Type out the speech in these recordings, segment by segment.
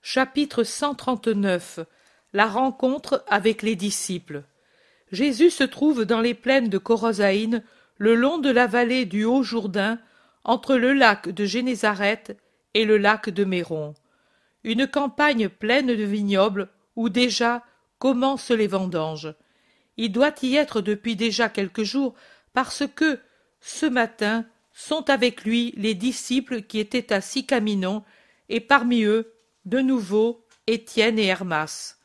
Chapitre 139 La rencontre avec les disciples Jésus se trouve dans les plaines de Corosaïne, le long de la vallée du Haut-Jourdain, entre le lac de Génézareth et le lac de Méron. Une campagne pleine de vignobles où déjà commencent les vendanges. Il doit y être depuis déjà quelques jours parce que, ce matin, sont avec lui les disciples qui étaient à Sicaminon, et parmi eux, de nouveau, Étienne et Hermas.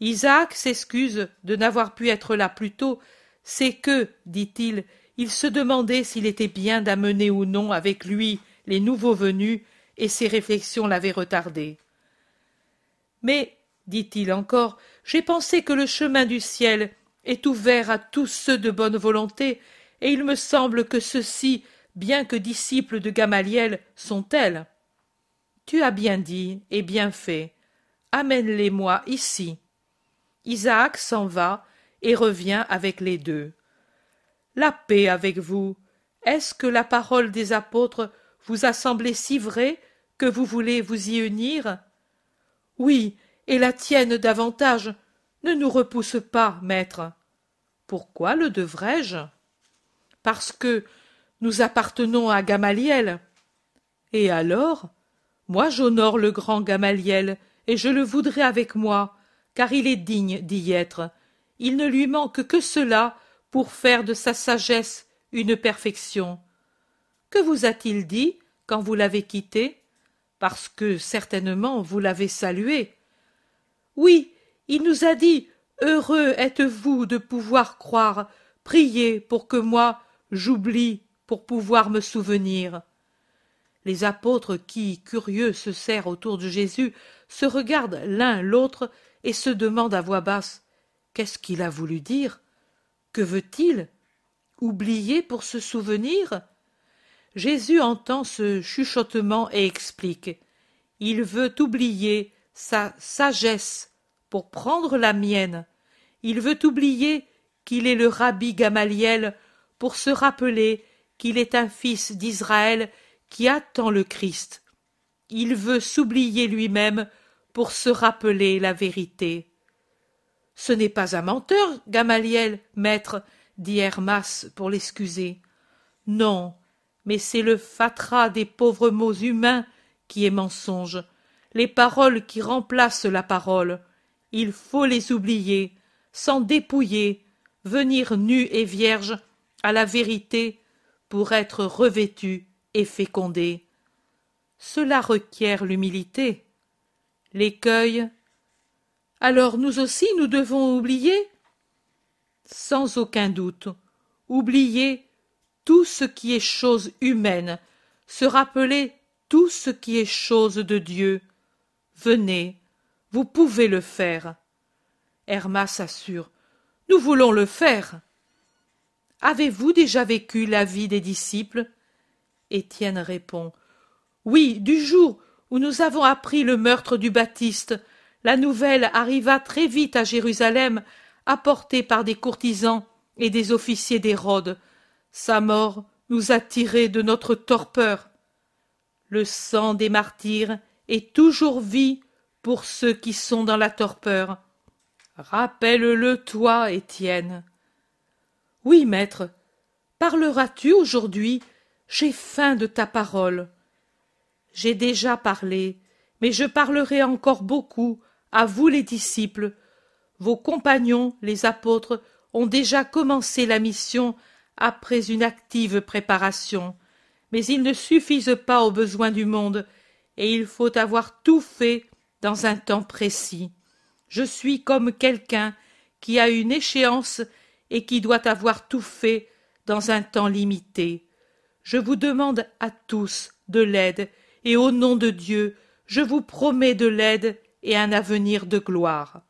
Isaac s'excuse de n'avoir pu être là plus tôt, c'est que, dit-il, il se demandait s'il était bien d'amener ou non avec lui les nouveaux venus, et ses réflexions l'avaient retardé. Mais, dit-il encore, j'ai pensé que le chemin du ciel est ouvert à tous ceux de bonne volonté, et il me semble que ceux-ci, bien que disciples de Gamaliel, sont tels. Tu as bien dit et bien fait. Amène-les-moi ici. Isaac s'en va et revient avec les deux. La paix avec vous. Est-ce que la parole des apôtres vous a semblé si vraie que vous voulez vous y unir? Oui, et la tienne davantage. Ne nous repousse pas, maître. Pourquoi le devrais-je? Parce que nous appartenons à Gamaliel. Et alors? Moi j'honore le grand Gamaliel, et je le voudrais avec moi, car il est digne d'y être. Il ne lui manque que cela pour faire de sa sagesse une perfection. Que vous a-t-il dit quand vous l'avez quitté? Parce que certainement vous l'avez salué. Oui, il nous a dit Heureux êtes-vous de pouvoir croire, priez pour que moi j'oublie pour pouvoir me souvenir. Les apôtres qui, curieux, se serrent autour de Jésus, se regardent l'un l'autre et se demandent à voix basse Qu'est-ce qu'il a voulu dire? Que veut-il Oublier pour se souvenir? Jésus entend ce chuchotement et explique. Il veut oublier sa sagesse pour prendre la mienne. Il veut oublier qu'il est le rabbi Gamaliel pour se rappeler qu'il est un fils d'Israël qui attend le Christ. Il veut s'oublier lui-même pour se rappeler la vérité. Ce n'est pas un menteur, Gamaliel, maître, dit Hermas pour l'excuser. Non, mais c'est le fatras des pauvres mots humains qui est mensonge, les paroles qui remplacent la parole. Il faut les oublier, s'en dépouiller, venir nu et vierge à la vérité pour être revêtu et fécondé. Cela requiert l'humilité. L'écueil. Alors nous aussi nous devons oublier Sans aucun doute. Oublier tout ce qui est chose humaine, se rappeler tout ce qui est chose de Dieu. Venez, vous pouvez le faire. Hermas assure. Nous voulons le faire. Avez-vous déjà vécu la vie des disciples? Étienne répond. Oui, du jour où nous avons appris le meurtre du Baptiste, la nouvelle arriva très vite à Jérusalem, apportée par des courtisans et des officiers d'Hérode. Sa mort nous a tirés de notre torpeur. Le sang des martyrs est toujours vie pour ceux qui sont dans la torpeur. Rappelle-le toi, Étienne. Oui, maître. Parleras-tu aujourd'hui J'ai faim de ta parole. J'ai déjà parlé, mais je parlerai encore beaucoup, à vous les disciples. Vos compagnons, les apôtres, ont déjà commencé la mission après une active préparation. Mais ils ne suffisent pas aux besoins du monde, et il faut avoir tout fait dans un temps précis. Je suis comme quelqu'un qui a une échéance et qui doit avoir tout fait dans un temps limité. Je vous demande à tous de l'aide, et au nom de Dieu, je vous promets de l'aide et un avenir de gloire.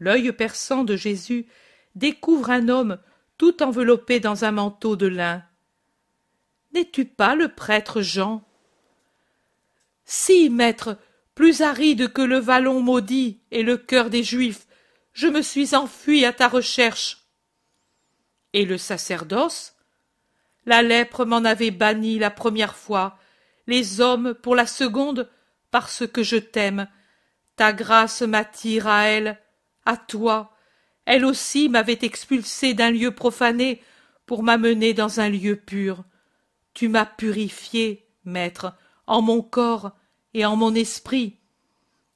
L'œil perçant de Jésus découvre un homme tout enveloppé dans un manteau de lin. N'es-tu pas le prêtre Jean? Si, maître, plus aride que le vallon maudit et le cœur des Juifs, je me suis enfui à ta recherche. Et le sacerdoce? La lèpre m'en avait banni la première fois, les hommes, pour la seconde, parce que je t'aime. Ta grâce m'attire à elle, à toi. Elle aussi m'avait expulsé d'un lieu profané pour m'amener dans un lieu pur. Tu m'as purifié, maître, en mon corps et en mon esprit.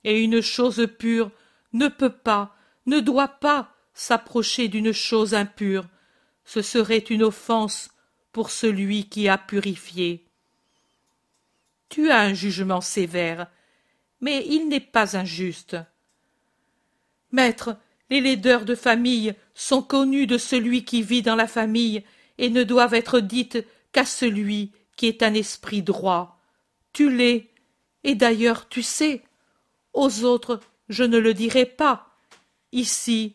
Et une chose pure ne peut pas, ne doit pas s'approcher d'une chose impure. Ce serait une offense pour celui qui a purifié. Tu as un jugement sévère, mais il n'est pas injuste. Maître, les laideurs de famille sont connues de celui qui vit dans la famille et ne doivent être dites qu'à celui qui est un esprit droit. Tu l'es, et d'ailleurs tu sais. Aux autres, je ne le dirai pas. Ici,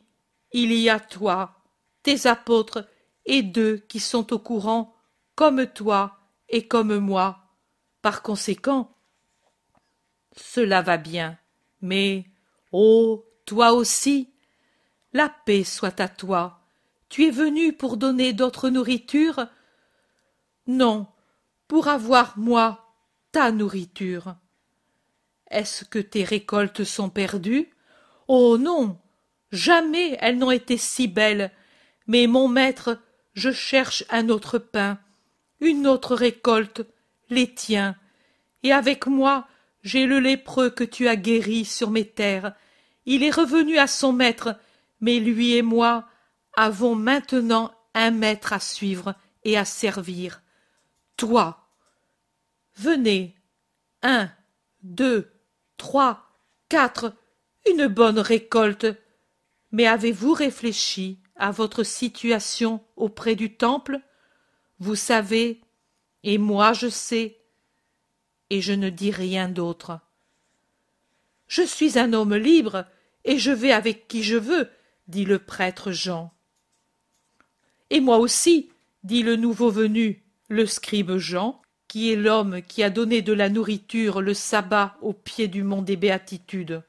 il y a toi, tes apôtres, et deux qui sont au courant, comme toi et comme moi. Par conséquent, cela va bien. Mais, oh, toi aussi, la paix soit à toi. Tu es venu pour donner d'autres nourritures? Non, pour avoir, moi, ta nourriture. Est-ce que tes récoltes sont perdues? Oh non Jamais elles n'ont été si belles. Mais mon maître, je cherche un autre pain, une autre récolte, les tiens. Et avec moi, j'ai le lépreux que tu as guéri sur mes terres. Il est revenu à son maître, mais lui et moi avons maintenant un maître à suivre et à servir. Toi. Venez. Un, deux, trois, quatre, une bonne récolte. Mais avez-vous réfléchi à votre situation auprès du temple? Vous savez, et moi je sais, et je ne dis rien d'autre. Je suis un homme libre, et je vais avec qui je veux, dit le prêtre Jean. Et moi aussi, dit le nouveau venu, le scribe Jean, qui est l'homme qui a donné de la nourriture le sabbat au pied du mont des béatitudes.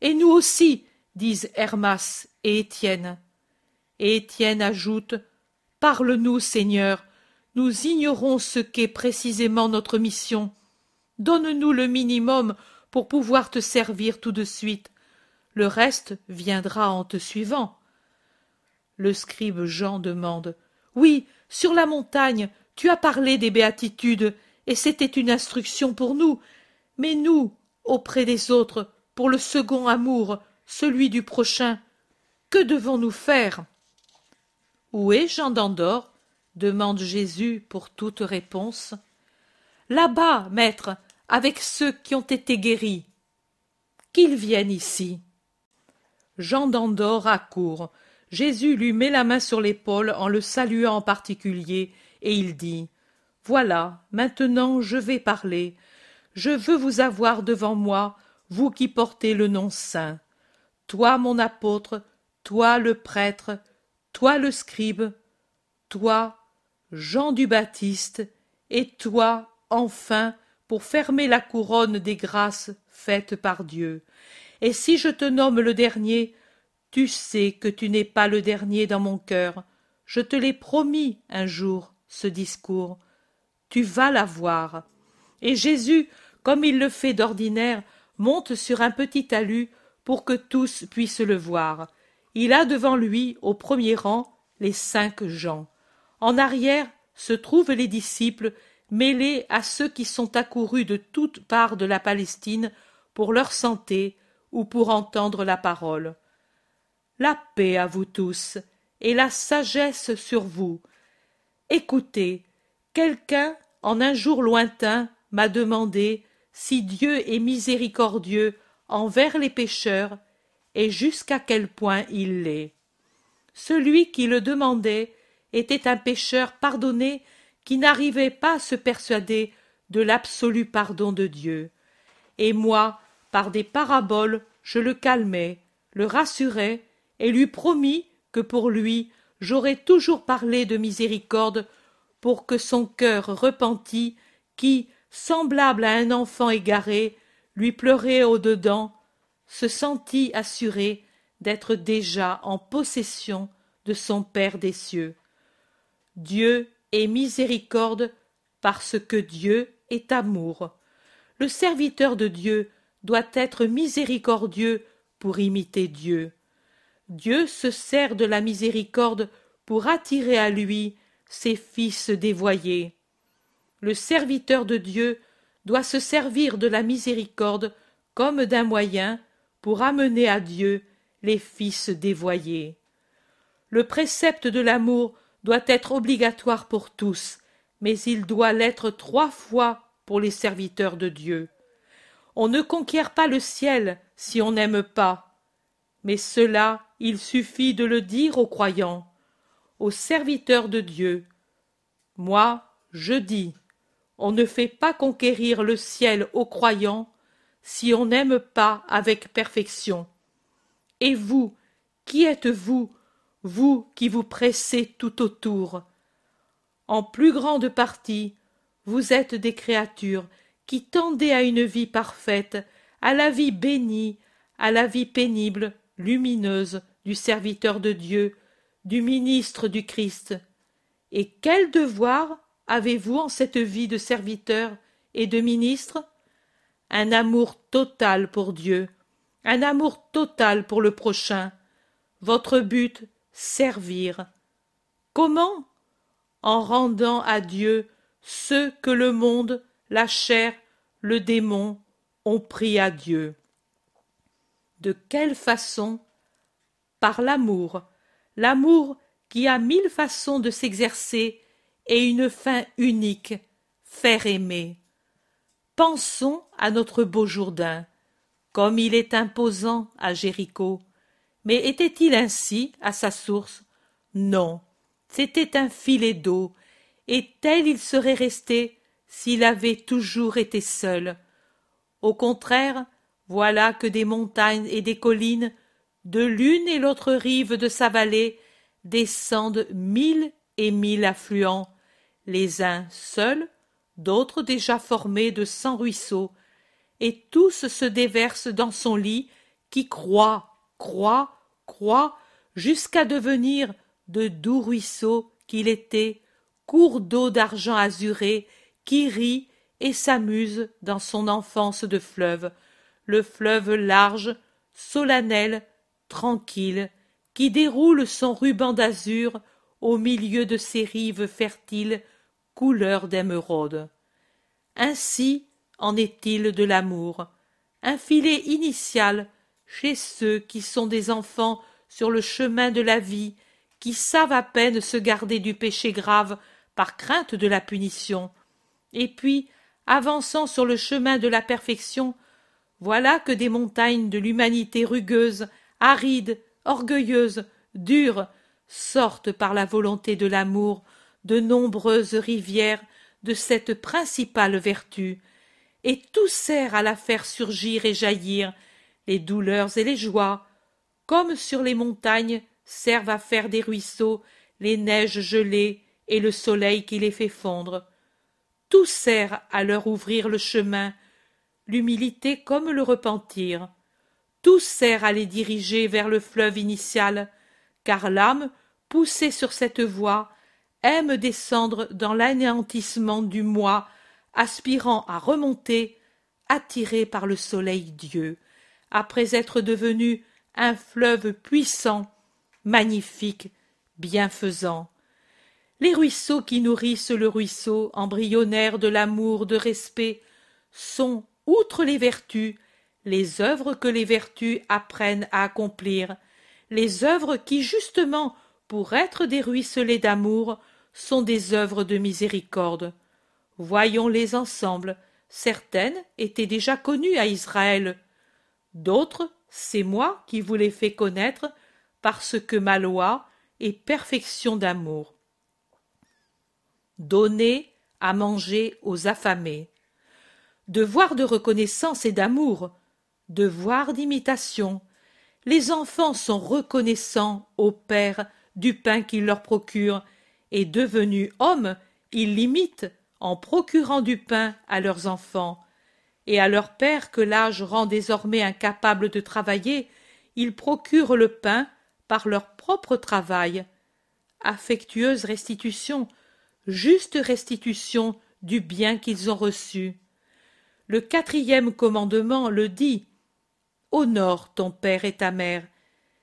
Et nous aussi, disent Hermas et Étienne. Et Étienne ajoute Parle-nous, Seigneur, nous ignorons ce qu'est précisément notre mission. Donne-nous le minimum pour pouvoir te servir tout de suite. Le reste viendra en te suivant. Le scribe Jean demande Oui, sur la montagne, tu as parlé des béatitudes, et c'était une instruction pour nous. Mais nous, auprès des autres, pour le second amour, celui du prochain, que devons-nous faire? Où est Jean d'Andorre demande Jésus pour toute réponse. Là-bas, maître, avec ceux qui ont été guéris. Qu'ils viennent ici. Jean d'Andorre accourt. Jésus lui met la main sur l'épaule en le saluant en particulier, et il dit Voilà, maintenant je vais parler. Je veux vous avoir devant moi, vous qui portez le nom saint. Toi, mon apôtre, toi le prêtre, toi le scribe, toi Jean du Baptiste, et toi, enfin, pour fermer la couronne des grâces faites par Dieu. Et si je te nomme le dernier, tu sais que tu n'es pas le dernier dans mon cœur. Je te l'ai promis un jour, ce discours. Tu vas l'avoir. Et Jésus, comme il le fait d'ordinaire, monte sur un petit talus pour que tous puissent le voir. Il a devant lui, au premier rang, les cinq gens. En arrière se trouvent les disciples mêlés à ceux qui sont accourus de toutes parts de la Palestine pour leur santé ou pour entendre la parole. La paix à vous tous et la sagesse sur vous. Écoutez, quelqu'un, en un jour lointain, m'a demandé si Dieu est miséricordieux envers les pécheurs et jusqu'à quel point il l'est. Celui qui le demandait était un pécheur pardonné qui n'arrivait pas à se persuader de l'absolu pardon de Dieu. Et moi, par des paraboles, je le calmais, le rassurais, et lui promis que pour lui j'aurais toujours parlé de miséricorde pour que son cœur repenti, qui, semblable à un enfant égaré, lui pleurait au dedans, se sentit assuré d'être déjà en possession de son Père des cieux. Dieu est miséricorde parce que Dieu est amour. le serviteur de Dieu doit être miséricordieux pour imiter Dieu. Dieu se sert de la miséricorde pour attirer à lui ses fils dévoyés. Le serviteur de Dieu doit se servir de la miséricorde comme d'un moyen pour amener à Dieu les fils dévoyés. Le précepte de l'amour doit être obligatoire pour tous, mais il doit l'être trois fois pour les serviteurs de Dieu. On ne conquiert pas le ciel si on n'aime pas. Mais cela, il suffit de le dire aux croyants, aux serviteurs de Dieu. Moi, je dis, on ne fait pas conquérir le ciel aux croyants si on n'aime pas avec perfection. Et vous, qui êtes-vous, vous qui vous pressez tout autour? En plus grande partie, vous êtes des créatures qui tendez à une vie parfaite, à la vie bénie, à la vie pénible, lumineuse du serviteur de Dieu, du ministre du Christ. Et quel devoir avez-vous en cette vie de serviteur et de ministre? Un amour total pour Dieu, un amour total pour le prochain. Votre but, servir. Comment? En rendant à Dieu ce que le monde, la chair, le démon ont pris à Dieu. De quelle façon? Par l'amour, l'amour qui a mille façons de s'exercer et une fin unique, faire aimer. Pensons à notre beau Jourdain, comme il est imposant à Jéricho. Mais était-il ainsi à sa source? Non, c'était un filet d'eau, et tel il serait resté s'il avait toujours été seul. Au contraire, voilà que des montagnes et des collines, de l'une et l'autre rive de sa vallée, descendent mille et mille affluents, les uns seuls, d'autres déjà formés de cent ruisseaux, et tous se déversent dans son lit qui croît, croît, croît, jusqu'à devenir de doux ruisseaux qu'il était, cours d'eau d'argent azuré, qui rit et s'amuse dans son enfance de fleuve, le fleuve large, solennel, tranquille, qui déroule son ruban d'azur au milieu de ses rives fertiles couleur d'émeraude. Ainsi en est-il de l'amour, un filet initial chez ceux qui sont des enfants sur le chemin de la vie, qui savent à peine se garder du péché grave par crainte de la punition, et puis, avançant sur le chemin de la perfection, voilà que des montagnes de l'humanité rugueuse, aride, orgueilleuse, dure, sortent par la volonté de l'amour de nombreuses rivières de cette principale vertu, et tout sert à la faire surgir et jaillir, les douleurs et les joies, comme sur les montagnes servent à faire des ruisseaux les neiges gelées et le soleil qui les fait fondre. Tout sert à leur ouvrir le chemin, l'humilité comme le repentir. Tout sert à les diriger vers le fleuve initial, car l'âme, poussée sur cette voie, aime descendre dans l'anéantissement du moi, aspirant à remonter, attiré par le soleil Dieu, après être devenu un fleuve puissant, magnifique, bienfaisant. Les ruisseaux qui nourrissent le ruisseau embryonnaire de l'amour de respect sont, outre les vertus, les œuvres que les vertus apprennent à accomplir, les œuvres qui, justement, pour être des ruisselets d'amour, sont des œuvres de miséricorde. Voyons-les ensemble. Certaines étaient déjà connues à Israël. D'autres, c'est moi qui vous les fais connaître parce que ma loi est perfection d'amour. Donner à manger aux affamés. Devoir de reconnaissance et d'amour. Devoir d'imitation. Les enfants sont reconnaissants au Père du pain qu'il leur procure et devenus hommes, ils l'imitent en procurant du pain à leurs enfants. Et à leur père que l'âge rend désormais incapable de travailler, ils procurent le pain par leur propre travail. Affectueuse restitution, juste restitution du bien qu'ils ont reçu. Le quatrième commandement le dit. Honore ton père et ta mère.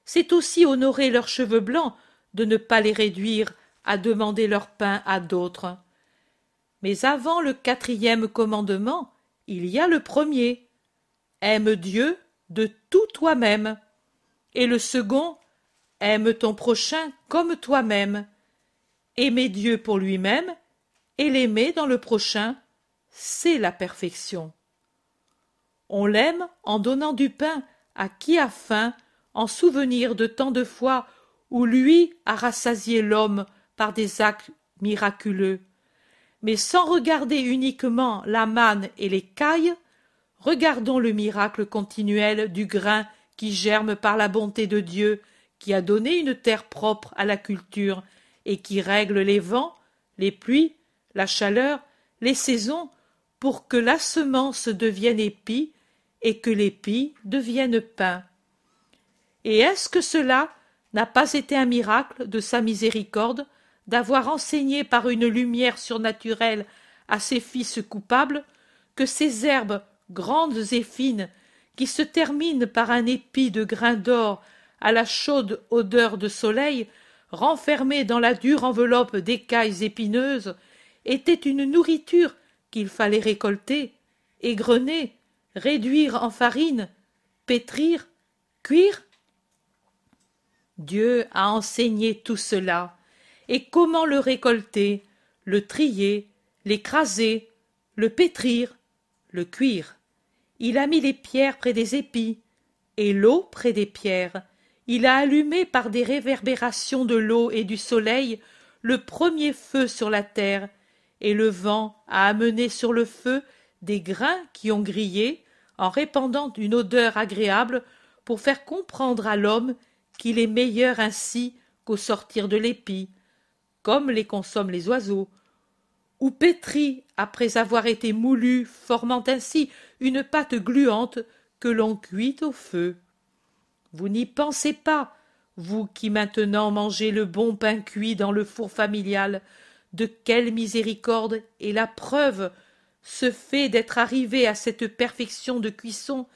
C'est aussi honorer leurs cheveux blancs de ne pas les réduire à demander leur pain à d'autres. Mais avant le quatrième commandement, il y a le premier. Aime Dieu de tout toi-même. Et le second, aime ton prochain comme toi-même. Aimer Dieu pour lui-même et l'aimer dans le prochain, c'est la perfection. On l'aime en donnant du pain à qui a faim, en souvenir de tant de fois où lui a rassasié l'homme par des actes miraculeux. Mais sans regarder uniquement la manne et les cailles, regardons le miracle continuel du grain qui germe par la bonté de Dieu, qui a donné une terre propre à la culture et qui règle les vents, les pluies, la chaleur, les saisons, pour que la semence devienne épi et que l'épi devienne pain. Et est-ce que cela n'a pas été un miracle de sa miséricorde? D'avoir enseigné par une lumière surnaturelle à ses fils coupables que ces herbes grandes et fines, qui se terminent par un épi de grains d'or à la chaude odeur de soleil, renfermées dans la dure enveloppe d'écailles épineuses, étaient une nourriture qu'il fallait récolter, égrener, réduire en farine, pétrir, cuire. Dieu a enseigné tout cela, et comment le récolter, le trier, l'écraser, le pétrir, le cuire? Il a mis les pierres près des épis, et l'eau près des pierres. Il a allumé par des réverbérations de l'eau et du soleil le premier feu sur la terre, et le vent a amené sur le feu des grains qui ont grillé, en répandant une odeur agréable pour faire comprendre à l'homme qu'il est meilleur ainsi qu'au sortir de l'épi, comme les consomment les oiseaux, ou pétri après avoir été moulu, formant ainsi une pâte gluante que l'on cuit au feu. Vous n'y pensez pas, vous qui maintenant mangez le bon pain cuit dans le four familial, de quelle miséricorde est la preuve ce fait d'être arrivé à cette perfection de cuisson,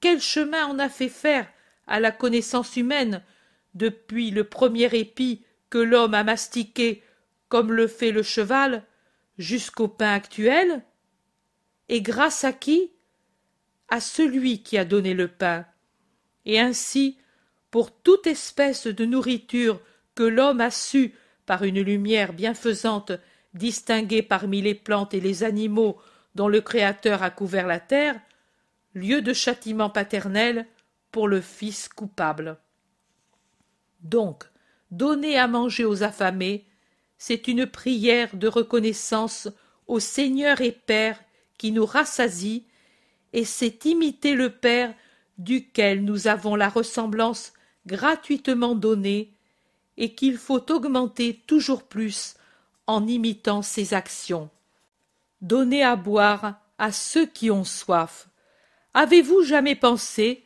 quel chemin en a fait faire à la connaissance humaine depuis le premier épi que l'homme a mastiqué comme le fait le cheval jusqu'au pain actuel et grâce à qui? À celui qui a donné le pain. Et ainsi pour toute espèce de nourriture que l'homme a su par une lumière bienfaisante distinguer parmi les plantes et les animaux dont le créateur a couvert la terre lieu de châtiment paternel pour le fils coupable. Donc donner à manger aux affamés c'est une prière de reconnaissance au seigneur et père qui nous rassasie et c'est imiter le père duquel nous avons la ressemblance gratuitement donnée et qu'il faut augmenter toujours plus en imitant ses actions. Donner à boire à ceux qui ont soif. Avez-vous jamais pensé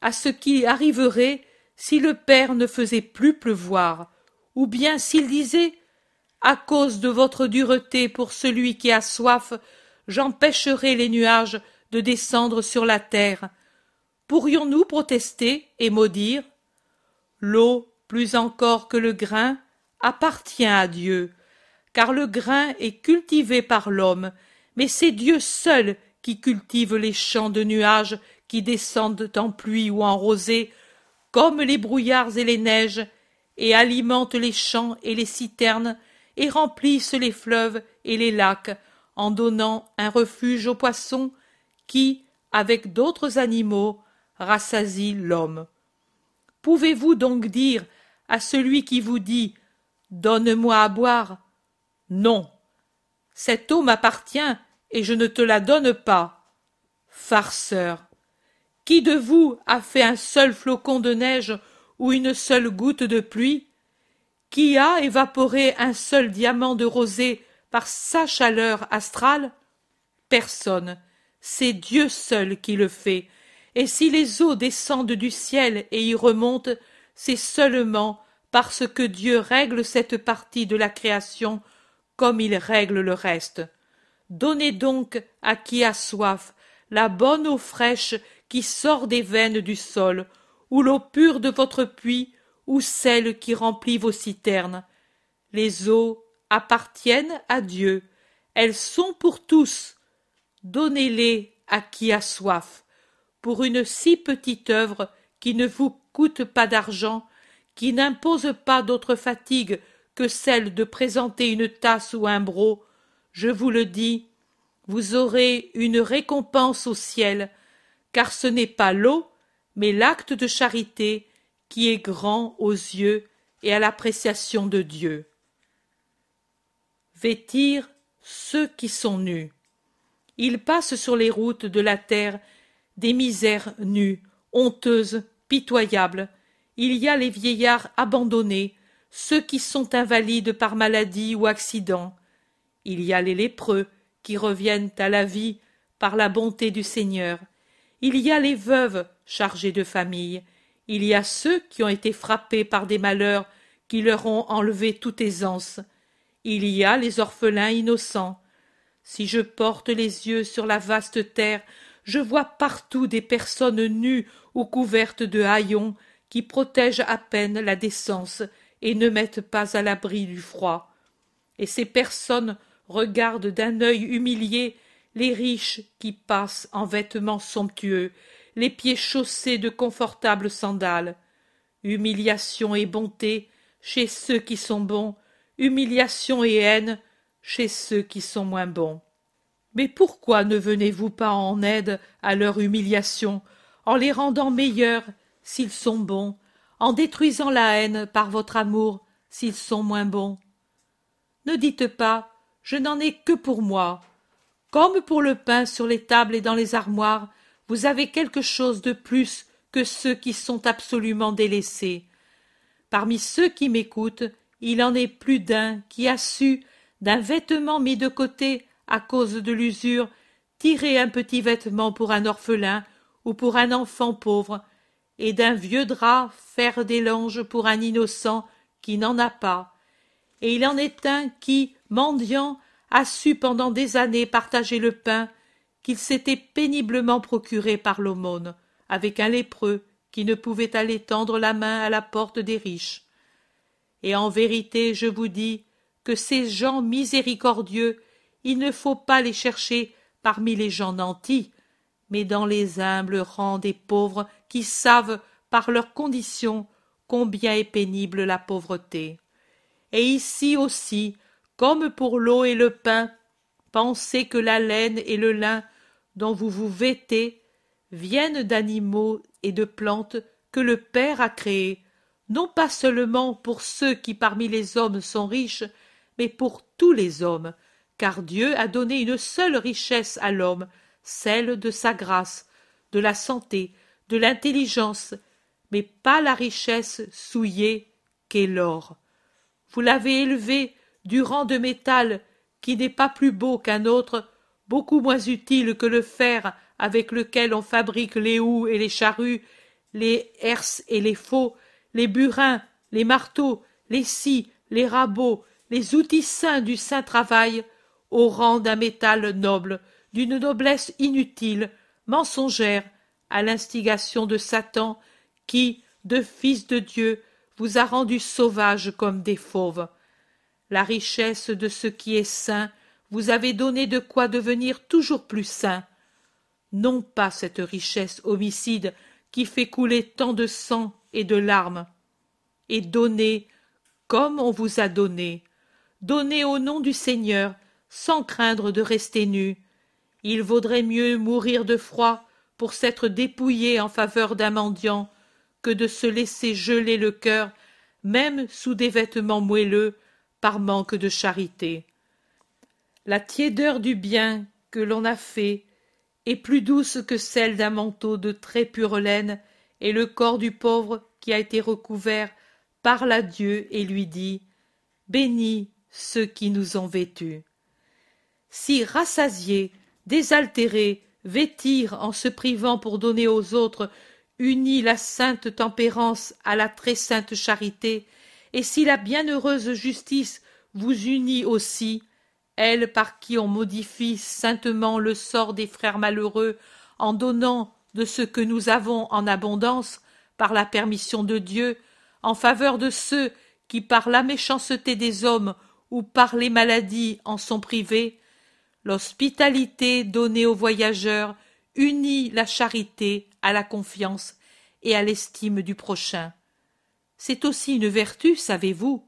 à ce qui arriverait si le père ne faisait plus pleuvoir ou bien s'il disait à cause de votre dureté pour celui qui a soif j'empêcherai les nuages de descendre sur la terre. Pourrions-nous protester et maudire? L'eau plus encore que le grain appartient à dieu car le grain est cultivé par l'homme mais c'est dieu seul qui cultive les champs de nuages qui descendent en pluie ou en rosée comme les brouillards et les neiges et alimentent les champs et les citernes et remplissent les fleuves et les lacs en donnant un refuge aux poissons qui avec d'autres animaux rassasient l'homme. Pouvez-vous donc dire à celui qui vous dit donne-moi à boire non cette eau m'appartient et je ne te la donne pas farceur qui de vous a fait un seul flocon de neige ou une seule goutte de pluie? Qui a évaporé un seul diamant de rosée par sa chaleur astrale? Personne. C'est dieu seul qui le fait. Et si les eaux descendent du ciel et y remontent c'est seulement parce que dieu règle cette partie de la création comme il règle le reste. Donnez donc à qui a soif la bonne eau fraîche qui sort des veines du sol, ou l'eau pure de votre puits, ou celle qui remplit vos citernes. Les eaux appartiennent à Dieu, elles sont pour tous. Donnez-les à qui a soif, pour une si petite œuvre qui ne vous coûte pas d'argent, qui n'impose pas d'autre fatigue que celle de présenter une tasse ou un broc, je vous le dis, vous aurez une récompense au ciel, car ce n'est pas l'eau, mais l'acte de charité qui est grand aux yeux et à l'appréciation de Dieu. Vêtir ceux qui sont nus. Il passe sur les routes de la terre des misères nues, honteuses, pitoyables. Il y a les vieillards abandonnés, ceux qui sont invalides par maladie ou accident. Il y a les lépreux qui reviennent à la vie par la bonté du Seigneur. Il y a les veuves chargées de famille. Il y a ceux qui ont été frappés par des malheurs qui leur ont enlevé toute aisance. Il y a les orphelins innocents. Si je porte les yeux sur la vaste terre, je vois partout des personnes nues ou couvertes de haillons qui protègent à peine la décence et ne mettent pas à l'abri du froid. Et ces personnes regardent d'un œil humilié les riches qui passent en vêtements somptueux, les pieds chaussés de confortables sandales. Humiliation et bonté chez ceux qui sont bons, humiliation et haine chez ceux qui sont moins bons. Mais pourquoi ne venez-vous pas en aide à leur humiliation, en les rendant meilleurs s'ils sont bons, en détruisant la haine par votre amour s'ils sont moins bons? Ne dites pas je n'en ai que pour moi. Comme pour le pain sur les tables et dans les armoires, vous avez quelque chose de plus que ceux qui sont absolument délaissés. Parmi ceux qui m'écoutent, il en est plus d'un qui a su, d'un vêtement mis de côté à cause de l'usure, tirer un petit vêtement pour un orphelin ou pour un enfant pauvre, et d'un vieux drap faire des langes pour un innocent qui n'en a pas. Et il en est un qui, mendiant, a su pendant des années partager le pain qu'il s'était péniblement procuré par l'aumône, avec un lépreux qui ne pouvait aller tendre la main à la porte des riches. Et en vérité, je vous dis que ces gens miséricordieux, il ne faut pas les chercher parmi les gens nantis, mais dans les humbles rangs des pauvres qui savent, par leur condition, combien est pénible la pauvreté. Et ici aussi, comme pour l'eau et le pain, pensez que la laine et le lin dont vous vous vêtez viennent d'animaux et de plantes que le Père a créés, non pas seulement pour ceux qui parmi les hommes sont riches, mais pour tous les hommes, car Dieu a donné une seule richesse à l'homme, celle de sa grâce, de la santé, de l'intelligence, mais pas la richesse souillée qu'est l'or. Vous l'avez élevé du rang de métal qui n'est pas plus beau qu'un autre, beaucoup moins utile que le fer avec lequel on fabrique les houes et les charrues, les herses et les faux, les burins, les marteaux, les scies, les rabots, les outils saints du saint travail, au rang d'un métal noble, d'une noblesse inutile, mensongère, à l'instigation de Satan, qui, de fils de Dieu, vous a rendus sauvages comme des fauves la richesse de ce qui est saint vous avez donné de quoi devenir toujours plus saint. Non pas cette richesse homicide qui fait couler tant de sang et de larmes. Et donnez comme on vous a donné. Donnez au nom du Seigneur sans craindre de rester nu. Il vaudrait mieux mourir de froid pour s'être dépouillé en faveur d'un mendiant que de se laisser geler le cœur même sous des vêtements moelleux par manque de charité. La tiédeur du bien que l'on a fait est plus douce que celle d'un manteau de très pure laine, et le corps du pauvre qui a été recouvert parle à Dieu et lui dit Bénis ceux qui nous ont vêtus. Si rassasiés, désaltérés, vêtir en se privant pour donner aux autres, unis la sainte tempérance à la très sainte charité, et si la bienheureuse justice vous unit aussi, elle par qui on modifie saintement le sort des frères malheureux en donnant de ce que nous avons en abondance, par la permission de Dieu, en faveur de ceux qui par la méchanceté des hommes ou par les maladies en sont privés, l'hospitalité donnée aux voyageurs unit la charité à la confiance et à l'estime du prochain. C'est aussi une vertu, savez-vous,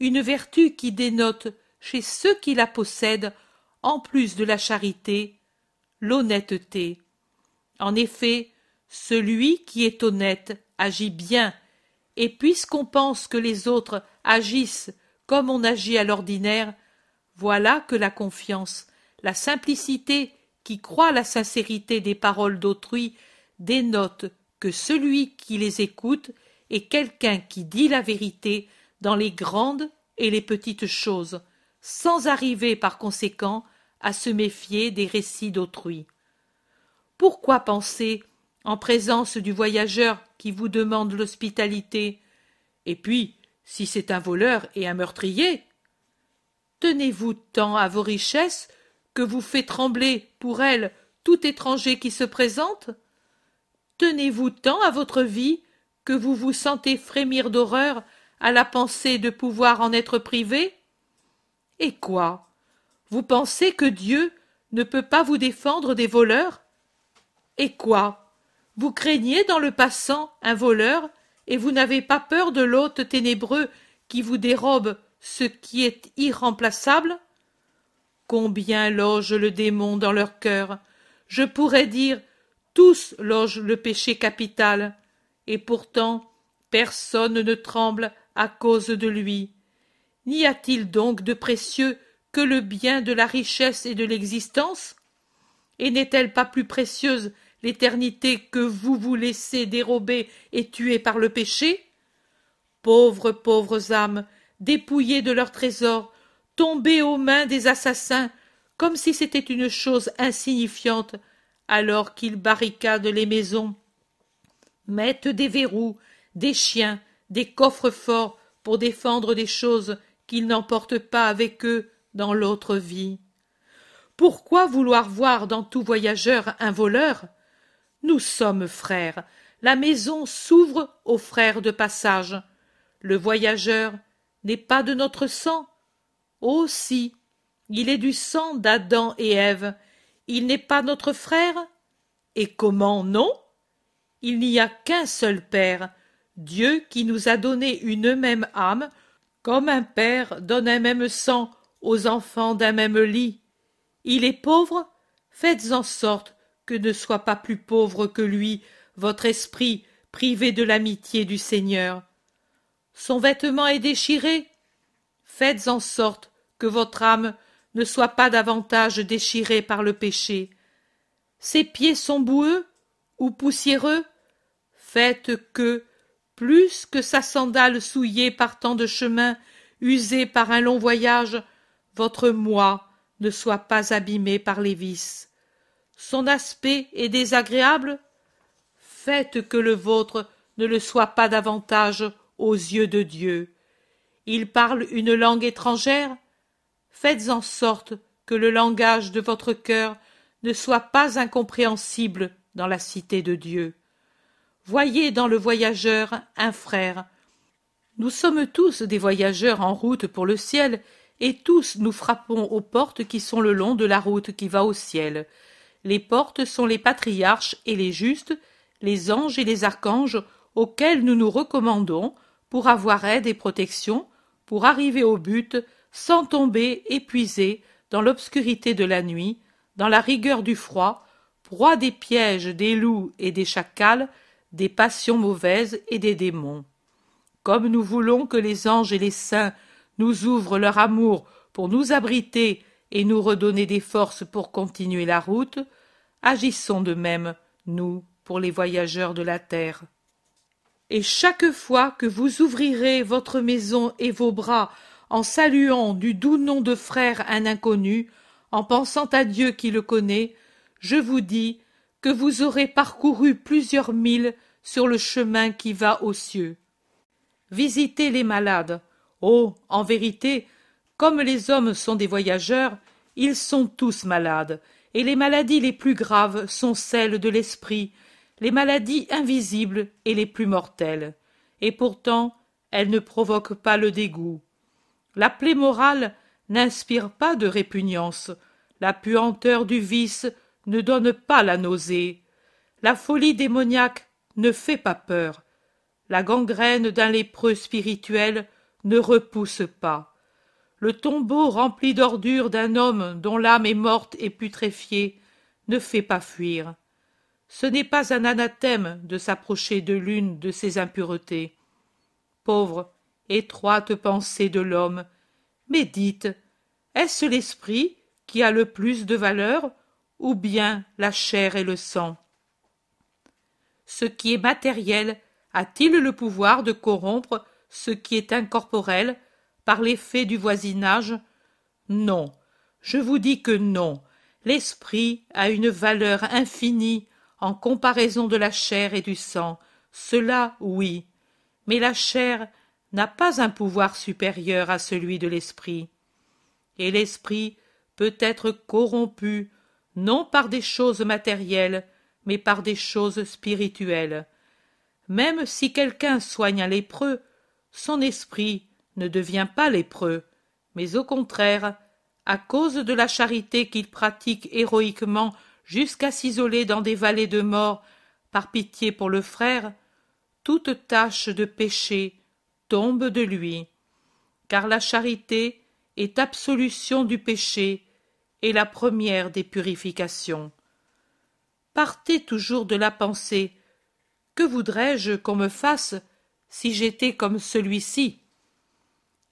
une vertu qui dénote chez ceux qui la possèdent, en plus de la charité, l'honnêteté. En effet, celui qui est honnête agit bien, et puisqu'on pense que les autres agissent comme on agit à l'ordinaire, voilà que la confiance, la simplicité qui croit la sincérité des paroles d'autrui dénote que celui qui les écoute quelqu'un qui dit la vérité dans les grandes et les petites choses, sans arriver par conséquent à se méfier des récits d'autrui. Pourquoi penser, en présence du voyageur qui vous demande l'hospitalité, et puis, si c'est un voleur et un meurtrier, tenez-vous tant à vos richesses que vous fait trembler pour elles tout étranger qui se présente? Tenez-vous tant à votre vie que vous vous sentez frémir d'horreur à la pensée de pouvoir en être privé? Et quoi? Vous pensez que Dieu ne peut pas vous défendre des voleurs? Et quoi? Vous craignez dans le passant un voleur et vous n'avez pas peur de l'hôte ténébreux qui vous dérobe ce qui est irremplaçable? Combien loge le démon dans leur cœur? Je pourrais dire tous logent le péché capital, et pourtant personne ne tremble à cause de lui. N'y a-t-il donc de précieux que le bien de la richesse et de l'existence? Et n'est-elle pas plus précieuse l'éternité que vous vous laissez dérober et tuer par le péché? Pauvres, pauvres âmes, dépouillées de leurs trésors, tombées aux mains des assassins, comme si c'était une chose insignifiante, alors qu'ils barricadent les maisons, mettent des verrous, des chiens, des coffres forts pour défendre des choses qu'ils n'emportent pas avec eux dans l'autre vie. Pourquoi vouloir voir dans tout voyageur un voleur? Nous sommes frères. La maison s'ouvre aux frères de passage. Le voyageur n'est pas de notre sang. Oh si, il est du sang d'Adam et Ève, il n'est pas notre frère Et comment non? Il n'y a qu'un seul Père, Dieu qui nous a donné une même âme, comme un père donne un même sang aux enfants d'un même lit. Il est pauvre Faites en sorte que ne soit pas plus pauvre que lui votre esprit privé de l'amitié du Seigneur. Son vêtement est déchiré Faites en sorte que votre âme ne soit pas davantage déchiré par le péché. Ses pieds sont boueux ou poussiéreux Faites que, plus que sa sandale souillée par tant de chemins, usée par un long voyage, votre moi ne soit pas abîmé par les vices. Son aspect est désagréable? Faites que le vôtre ne le soit pas davantage aux yeux de Dieu. Il parle une langue étrangère? Faites en sorte que le langage de votre cœur ne soit pas incompréhensible dans la cité de Dieu. Voyez dans le voyageur un frère. Nous sommes tous des voyageurs en route pour le ciel, et tous nous frappons aux portes qui sont le long de la route qui va au ciel. Les portes sont les patriarches et les justes, les anges et les archanges auxquels nous nous recommandons pour avoir aide et protection, pour arriver au but sans tomber épuisé dans l'obscurité de la nuit, dans la rigueur du froid, proie des pièges des loups et des chacals, des passions mauvaises et des démons. Comme nous voulons que les anges et les saints nous ouvrent leur amour pour nous abriter et nous redonner des forces pour continuer la route, agissons de même, nous, pour les voyageurs de la terre. Et chaque fois que vous ouvrirez votre maison et vos bras en saluant du doux nom de frère un inconnu, en pensant à Dieu qui le connaît, je vous dis que vous aurez parcouru plusieurs milles sur le chemin qui va aux cieux. Visitez les malades. Oh, en vérité, Comme les hommes sont des voyageurs, ils sont tous malades, et les maladies les plus graves sont celles de l'esprit, les maladies invisibles et les plus mortelles. Et pourtant, elles ne provoquent pas le dégoût. La plaie morale n'inspire pas de répugnance, la puanteur du vice ne donne pas la nausée, la folie démoniaque ne fait pas peur, la gangrène d'un lépreux spirituel ne repousse pas. Le tombeau rempli d'ordures d'un homme dont l'âme est morte et putréfiée ne fait pas fuir. Ce n'est pas un anathème de s'approcher de l'une de ces impuretés. Pauvre, étroite pensée de l'homme, mais dites, est-ce l'esprit qui a le plus de valeur, ou bien la chair et le sang Ce qui est matériel a-t-il le pouvoir de corrompre ce qui est incorporel par l'effet du voisinage? Non, je vous dis que non. L'esprit a une valeur infinie en comparaison de la chair et du sang. Cela, oui. Mais la chair n'a pas un pouvoir supérieur à celui de l'esprit. Et l'esprit peut être corrompu non par des choses matérielles, mais par des choses spirituelles. Même si quelqu'un soigne un lépreux, son esprit ne devient pas lépreux, mais au contraire, à cause de la charité qu'il pratique héroïquement jusqu'à s'isoler dans des vallées de mort par pitié pour le frère, toute tâche de péché tombe de lui, car la charité est absolution du péché et la première des purifications. Partez toujours de la pensée que voudrais-je qu'on me fasse si j'étais comme celui-ci?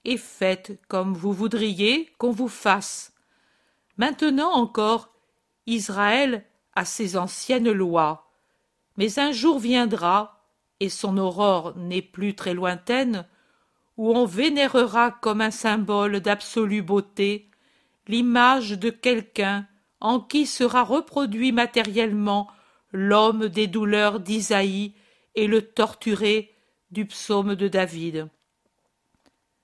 Et faites comme vous voudriez qu'on vous fasse. Maintenant encore, Israël a ses anciennes lois, mais un jour viendra, et son aurore n'est plus très lointaine, où on vénérera comme un symbole d'absolue beauté l'image de quelqu'un en qui sera reproduit matériellement l'homme des douleurs d'Isaïe et le torturé du psaume de David.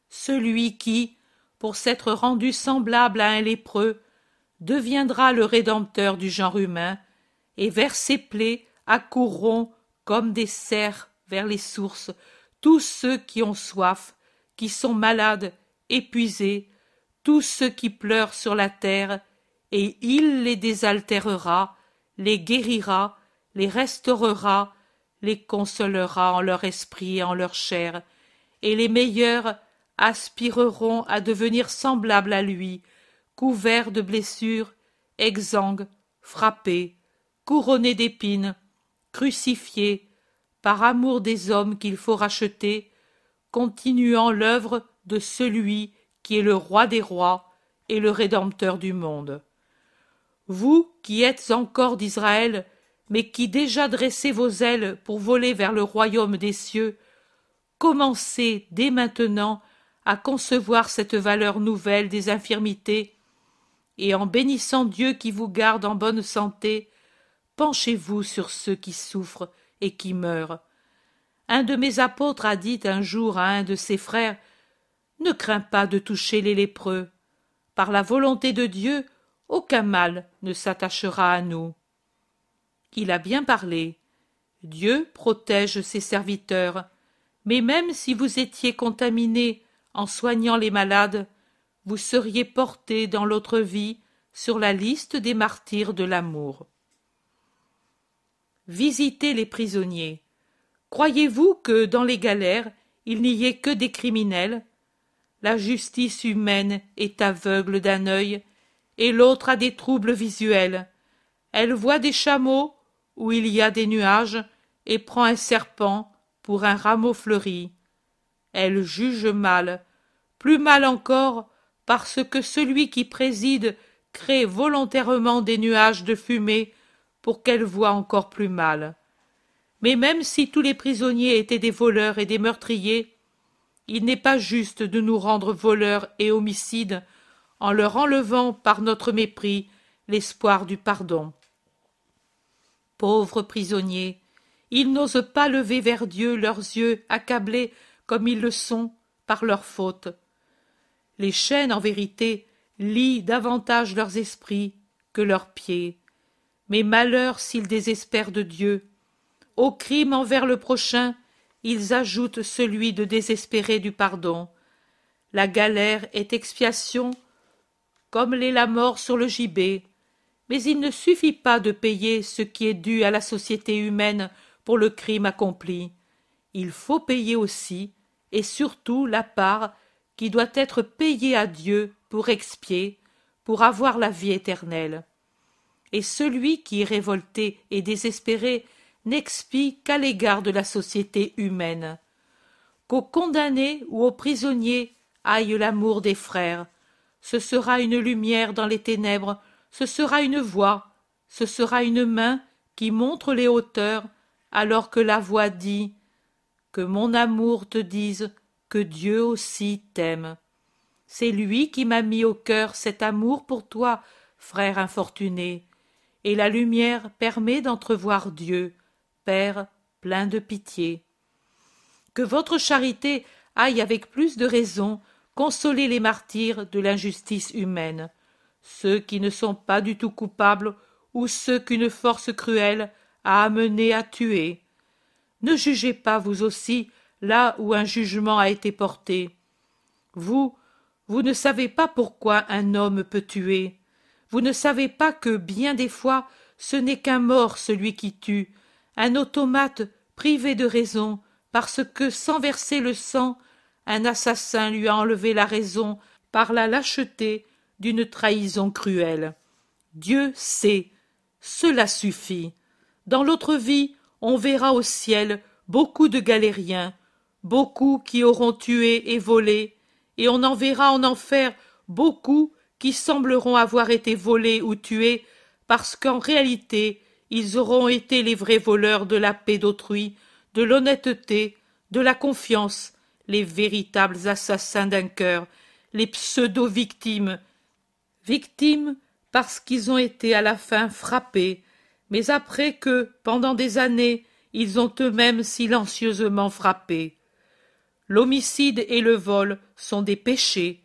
Celui qui, pour s'être rendu semblable à un lépreux, deviendra le rédempteur du genre humain, et vers ses plaies accourront comme des cerfs vers les sources tous ceux qui ont soif, qui sont malades, épuisés, tous ceux qui pleurent sur la terre, et il les désaltérera, les guérira, les restaurera, les consolera en leur esprit et en leur chair, et les meilleurs aspireront à devenir semblables à lui, couverts de blessures, exsangues, frappés, couronnés d'épines, crucifiés, par amour des hommes qu'il faut racheter, continuant l'œuvre de celui qui est le roi des rois et le rédempteur du monde. Vous qui êtes encore d'Israël, mais qui déjà dressez vos ailes pour voler vers le royaume des cieux, commencez dès maintenant à concevoir cette valeur nouvelle des infirmités, et en bénissant Dieu qui vous garde en bonne santé, penchez-vous sur ceux qui souffrent et qui meurent. Un de mes apôtres a dit un jour à un de ses frères Ne crains pas de toucher les lépreux. Par la volonté de Dieu, aucun mal ne s'attachera à nous. Il a bien parlé. Dieu protège ses serviteurs, mais même si vous étiez contaminé en soignant les malades, vous seriez porté dans l'autre vie sur la liste des martyrs de l'amour. Visitez les prisonniers. Croyez-vous que dans les galères il n'y ait que des criminels La justice humaine est aveugle d'un œil, et l'autre a des troubles visuels. Elle voit des chameaux où il y a des nuages, et prend un serpent pour un rameau fleuri. Elle juge mal, plus mal encore parce que celui qui préside crée volontairement des nuages de fumée pour qu'elle voie encore plus mal. Mais même si tous les prisonniers étaient des voleurs et des meurtriers, il n'est pas juste de nous rendre voleurs et homicides en leur enlevant par notre mépris l'espoir du pardon. Pauvres prisonniers, ils n'osent pas lever vers Dieu leurs yeux accablés comme ils le sont par leur faute. Les chaînes, en vérité, lient davantage leurs esprits que leurs pieds. Mais malheur s'ils désespèrent de Dieu. Au crime envers le prochain, ils ajoutent celui de désespérer du pardon. La galère est expiation, comme l'est la mort sur le gibet. Mais il ne suffit pas de payer ce qui est dû à la société humaine pour le crime accompli. Il faut payer aussi, et surtout, la part qui doit être payée à Dieu pour expier, pour avoir la vie éternelle. Et celui qui est révolté et désespéré n'expie qu'à l'égard de la société humaine. Qu'au condamné ou au prisonnier aille l'amour des frères, ce sera une lumière dans les ténèbres, ce sera une voix, ce sera une main qui montre les hauteurs, alors que la voix dit Que mon amour te dise que Dieu aussi t'aime. C'est lui qui m'a mis au cœur cet amour pour toi, frère infortuné, et la lumière permet d'entrevoir Dieu, Plein de pitié. Que votre charité aille avec plus de raison consoler les martyrs de l'injustice humaine, ceux qui ne sont pas du tout coupables ou ceux qu'une force cruelle a amenés à tuer. Ne jugez pas vous aussi là où un jugement a été porté. Vous, vous ne savez pas pourquoi un homme peut tuer. Vous ne savez pas que bien des fois ce n'est qu'un mort celui qui tue, un automate privé de raison, parce que sans verser le sang, un assassin lui a enlevé la raison par la lâcheté d'une trahison cruelle. Dieu sait, cela suffit. Dans l'autre vie, on verra au ciel beaucoup de galériens, beaucoup qui auront tué et volé, et on en verra en enfer beaucoup qui sembleront avoir été volés ou tués parce qu'en réalité ils auront été les vrais voleurs de la paix d'autrui, de l'honnêteté, de la confiance, les véritables assassins d'un cœur, les pseudo-victimes. Victimes parce qu'ils ont été à la fin frappés, mais après que, pendant des années, ils ont eux-mêmes silencieusement frappé. L'homicide et le vol sont des péchés,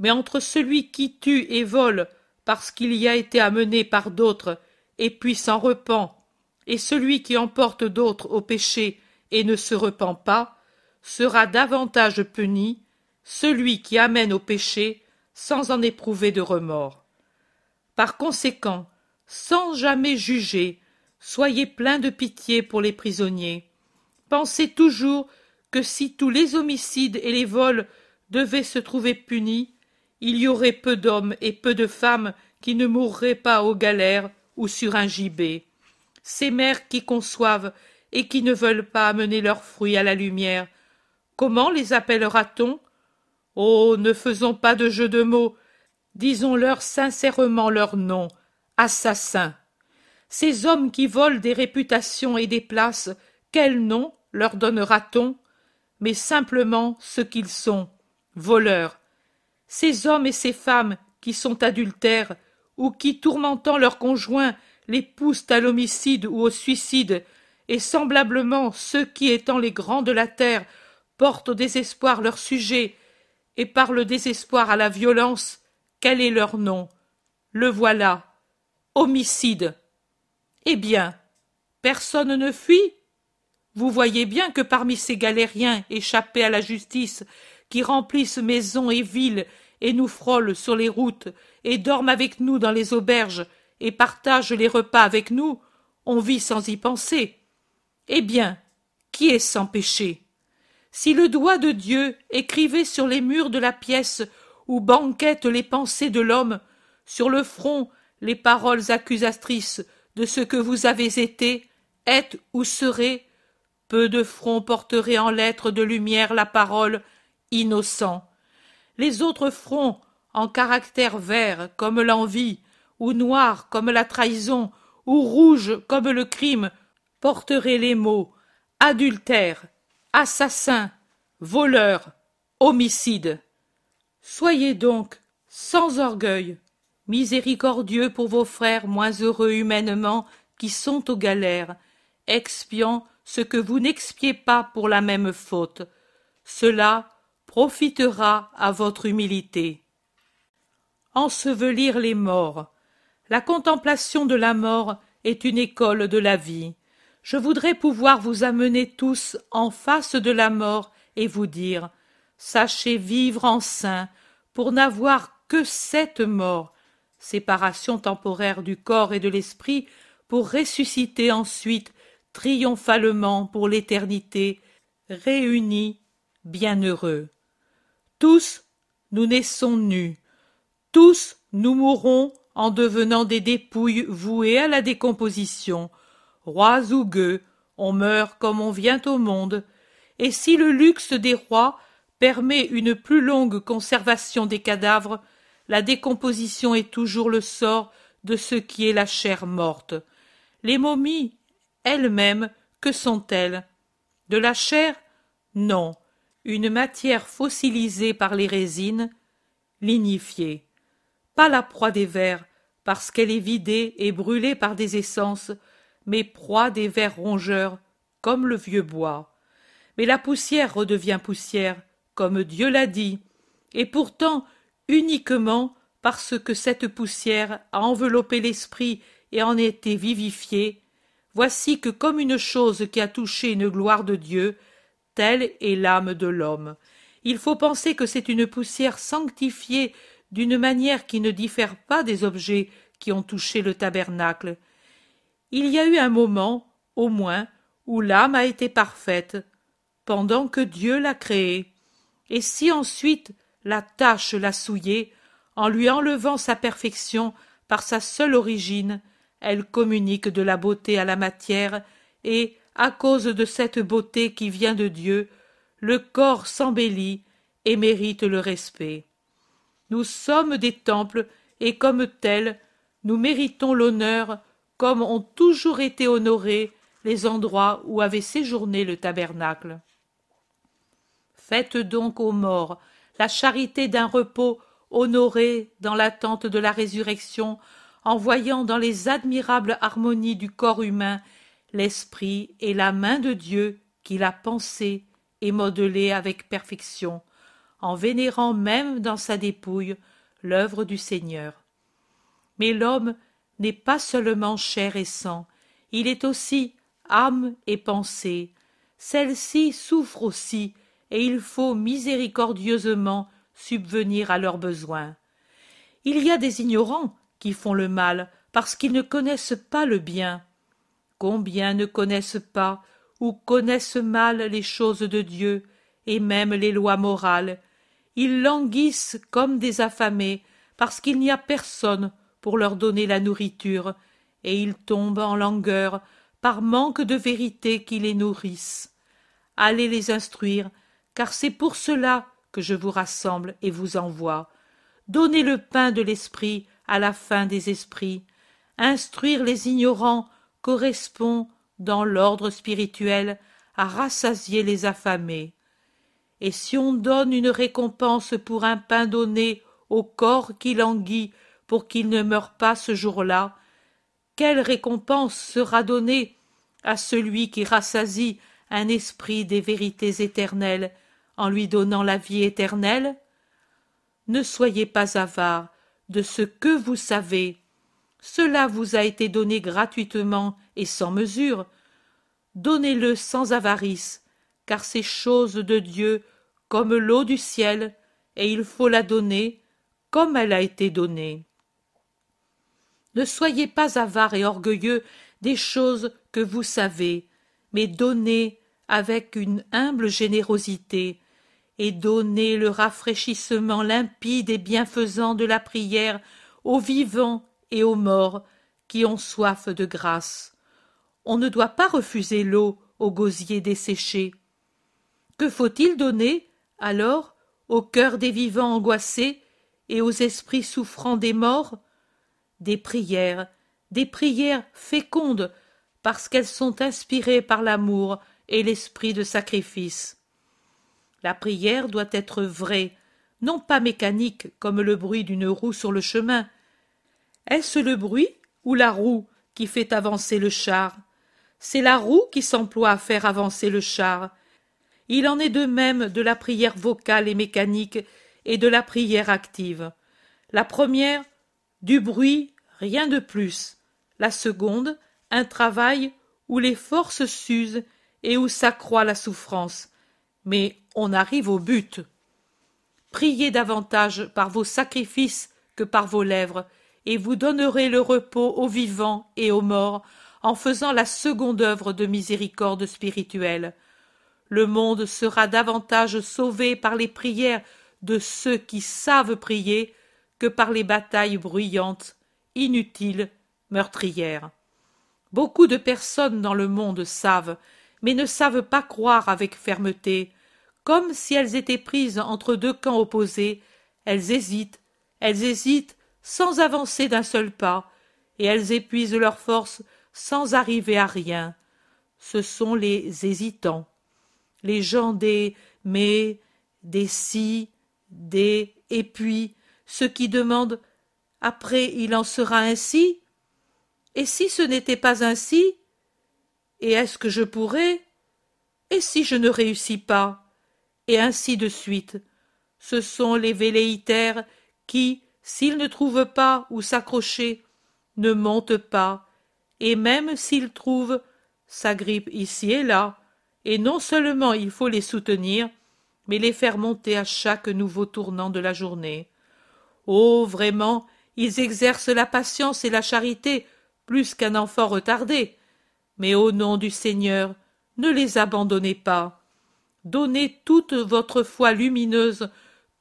mais entre celui qui tue et vole parce qu'il y a été amené par d'autres et puis s'en repent, et celui qui emporte d'autres au péché et ne se repent pas, sera davantage puni celui qui amène au péché sans en éprouver de remords. Par conséquent, sans jamais juger, soyez plein de pitié pour les prisonniers. Pensez toujours que si tous les homicides et les vols devaient se trouver punis, il y aurait peu d'hommes et peu de femmes qui ne mourraient pas aux galères ou sur un gibet. Ces mères qui conçoivent et qui ne veulent pas amener leurs fruits à la lumière, comment les appellera-t-on? Oh, ne faisons pas de jeu de mots, disons-leur sincèrement leur nom, assassins. Ces hommes qui volent des réputations et des places, quel nom leur donnera-t-on? Mais simplement ce qu'ils sont, voleurs. Ces hommes et ces femmes qui sont adultères, ou qui, tourmentant leurs conjoints, les poussent à l'homicide ou au suicide, et semblablement ceux qui, étant les grands de la terre, portent au désespoir leur sujet, et par le désespoir à la violence, quel est leur nom? Le voilà. Homicide. Eh bien, personne ne fuit Vous voyez bien que parmi ces galériens échappés à la justice, qui remplissent maisons et villes, et nous frôlent sur les routes, et dorment avec nous dans les auberges, et partagent les repas avec nous, on vit sans y penser. Eh bien, qui est sans péché? Si le doigt de Dieu écrivait sur les murs de la pièce où banquettent les pensées de l'homme, sur le front les paroles accusatrices de ce que vous avez été, êtes ou serez, peu de fronts porteraient en lettres de lumière la parole innocent. Les autres fronts en caractères verts comme l'envie, ou noirs comme la trahison, ou rouges comme le crime, porteraient les mots adultère, assassin, voleur, homicide. Soyez donc sans orgueil, miséricordieux pour vos frères moins heureux humainement qui sont aux galères, expiant ce que vous n'expiez pas pour la même faute. Cela profitera à votre humilité. Ensevelir les morts. La contemplation de la mort est une école de la vie. Je voudrais pouvoir vous amener tous en face de la mort et vous dire Sachez vivre en saint pour n'avoir que cette mort, séparation temporaire du corps et de l'esprit, pour ressusciter ensuite triomphalement pour l'éternité, réunis, bienheureux. Tous, nous naissons nus. Tous, nous mourrons en devenant des dépouilles vouées à la décomposition. Rois ou gueux, on meurt comme on vient au monde. Et si le luxe des rois permet une plus longue conservation des cadavres, la décomposition est toujours le sort de ce qui est la chair morte. Les momies, elles-mêmes, que sont-elles? De la chair? Non. Une matière fossilisée par les résines, lignifiée. Pas la proie des vers, parce qu'elle est vidée et brûlée par des essences, mais proie des vers rongeurs, comme le vieux bois. Mais la poussière redevient poussière, comme Dieu l'a dit, et pourtant uniquement parce que cette poussière a enveloppé l'esprit et en été vivifié, voici que comme une chose qui a touché une gloire de Dieu, telle est l'âme de l'homme. Il faut penser que c'est une poussière sanctifiée d'une manière qui ne diffère pas des objets qui ont touché le tabernacle. Il y a eu un moment, au moins, où l'âme a été parfaite, pendant que Dieu l'a créée. Et si ensuite la tâche l'a souillée, en lui enlevant sa perfection par sa seule origine, elle communique de la beauté à la matière, et, à cause de cette beauté qui vient de Dieu, le corps s'embellit et mérite le respect. Nous sommes des temples, et comme tels, nous méritons l'honneur, comme ont toujours été honorés les endroits où avait séjourné le tabernacle. Faites donc aux morts la charité d'un repos honoré dans l'attente de la résurrection, en voyant dans les admirables harmonies du corps humain l'esprit et la main de Dieu qui l'a pensé et modelé avec perfection, en vénérant même dans sa dépouille l'œuvre du Seigneur. Mais l'homme n'est pas seulement chair et sang, il est aussi âme et pensée. Celles-ci souffrent aussi, et il faut miséricordieusement subvenir à leurs besoins. Il y a des ignorants qui font le mal parce qu'ils ne connaissent pas le bien. Combien ne connaissent pas ou connaissent mal les choses de Dieu et même les lois morales. Ils languissent comme des affamés parce qu'il n'y a personne pour leur donner la nourriture, et ils tombent en langueur par manque de vérité qui les nourrissent. Allez les instruire, car c'est pour cela que je vous rassemble et vous envoie. Donnez le pain de l'esprit à la fin des esprits. Instruire les ignorants correspond, dans l'ordre spirituel, à rassasier les affamés. Et si on donne une récompense pour un pain donné au corps qui languit pour qu'il ne meure pas ce jour-là, quelle récompense sera donnée à celui qui rassasie un esprit des vérités éternelles en lui donnant la vie éternelle? Ne soyez pas avare de ce que vous savez. Cela vous a été donné gratuitement et sans mesure. Donnez-le sans avarice, car c'est chose de Dieu comme l'eau du ciel, et il faut la donner comme elle a été donnée. Ne soyez pas avare et orgueilleux des choses que vous savez, mais donnez avec une humble générosité, et donnez le rafraîchissement limpide et bienfaisant de la prière aux vivants et aux morts qui ont soif de grâce. On ne doit pas refuser l'eau aux gosiers desséchés. Que faut-il donner, alors, au cœur des vivants angoissés et aux esprits souffrants des morts? Des prières, des prières fécondes, parce qu'elles sont inspirées par l'amour et l'esprit de sacrifice. La prière doit être vraie, non pas mécanique comme le bruit d'une roue sur le chemin. Est-ce le bruit ou la roue qui fait avancer le char? C'est la roue qui s'emploie à faire avancer le char. Il en est de même de la prière vocale et mécanique et de la prière active. La première, du bruit, rien de plus. La seconde, un travail où les forces s'usent et où s'accroît la souffrance. Mais on arrive au but. Priez davantage par vos sacrifices que par vos lèvres, et vous donnerez le repos aux vivants et aux morts en faisant la seconde œuvre de miséricorde spirituelle. Le monde sera davantage sauvé par les prières de ceux qui savent prier que par les batailles bruyantes, inutiles, meurtrières. Beaucoup de personnes dans le monde savent, mais ne savent pas croire avec fermeté, comme si elles étaient prises entre deux camps opposés, elles hésitent, elles hésitent sans avancer d'un seul pas, et elles épuisent leurs forces sans arriver à rien. Ce sont les hésitants, les gens des mais, des si, des et puis, ceux qui demandent après il en sera ainsi? Et si ce n'était pas ainsi Et est-ce que je pourrais? Et si je ne réussis pas? Et ainsi de suite. Ce sont les velléitaires qui, s'ils ne trouvent pas où s'accrocher, ne montent pas, et même s'ils trouvent, s'agrippent ici et là, et non seulement il faut les soutenir, mais les faire monter à chaque nouveau tournant de la journée. Oh. Vraiment, ils exercent la patience et la charité plus qu'un enfant retardé. Mais au nom du Seigneur, ne les abandonnez pas. Donnez toute votre foi lumineuse,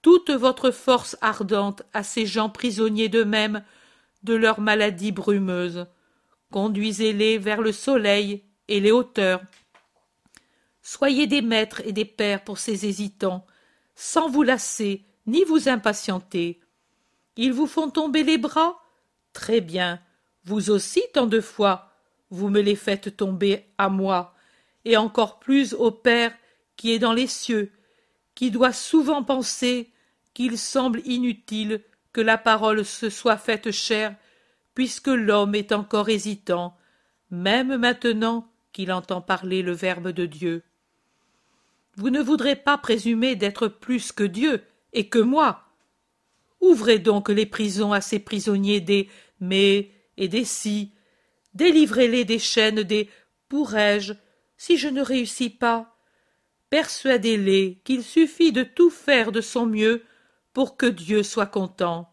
toute votre force ardente à ces gens prisonniers d'eux-mêmes, de leur maladie brumeuse. Conduisez-les vers le soleil et les hauteurs. Soyez des maîtres et des pères pour ces hésitants, sans vous lasser ni vous impatienter. Ils vous font tomber les bras? Très bien. Vous aussi tant de fois. Vous me les faites tomber à moi, et encore plus au Père qui est dans les cieux, qui doit souvent penser qu'il semble inutile que la parole se soit faite chère, puisque l'homme est encore hésitant, même maintenant qu'il entend parler le Verbe de Dieu. Vous ne voudrez pas présumer d'être plus que Dieu et que moi. Ouvrez donc les prisons à ces prisonniers des mais et des si. Délivrez-les des chaînes des pourrais-je si je ne réussis pas. Persuadez-les qu'il suffit de tout faire de son mieux pour que Dieu soit content.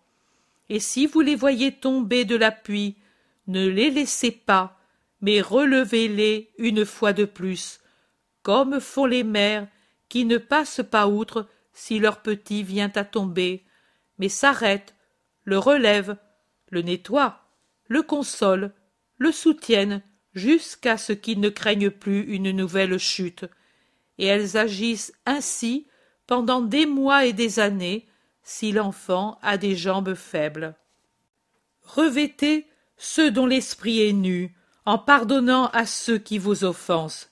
Et si vous les voyez tomber de l'appui, ne les laissez pas, mais relevez-les une fois de plus, comme font les mères qui ne passent pas outre si leur petit vient à tomber, mais s'arrêtent, le relèvent, le nettoient, le consolent, le soutiennent jusqu'à ce qu'ils ne craignent plus une nouvelle chute, et elles agissent ainsi pendant des mois et des années si l'enfant a des jambes faibles. Revêtez ceux dont l'esprit est nu, en pardonnant à ceux qui vous offensent.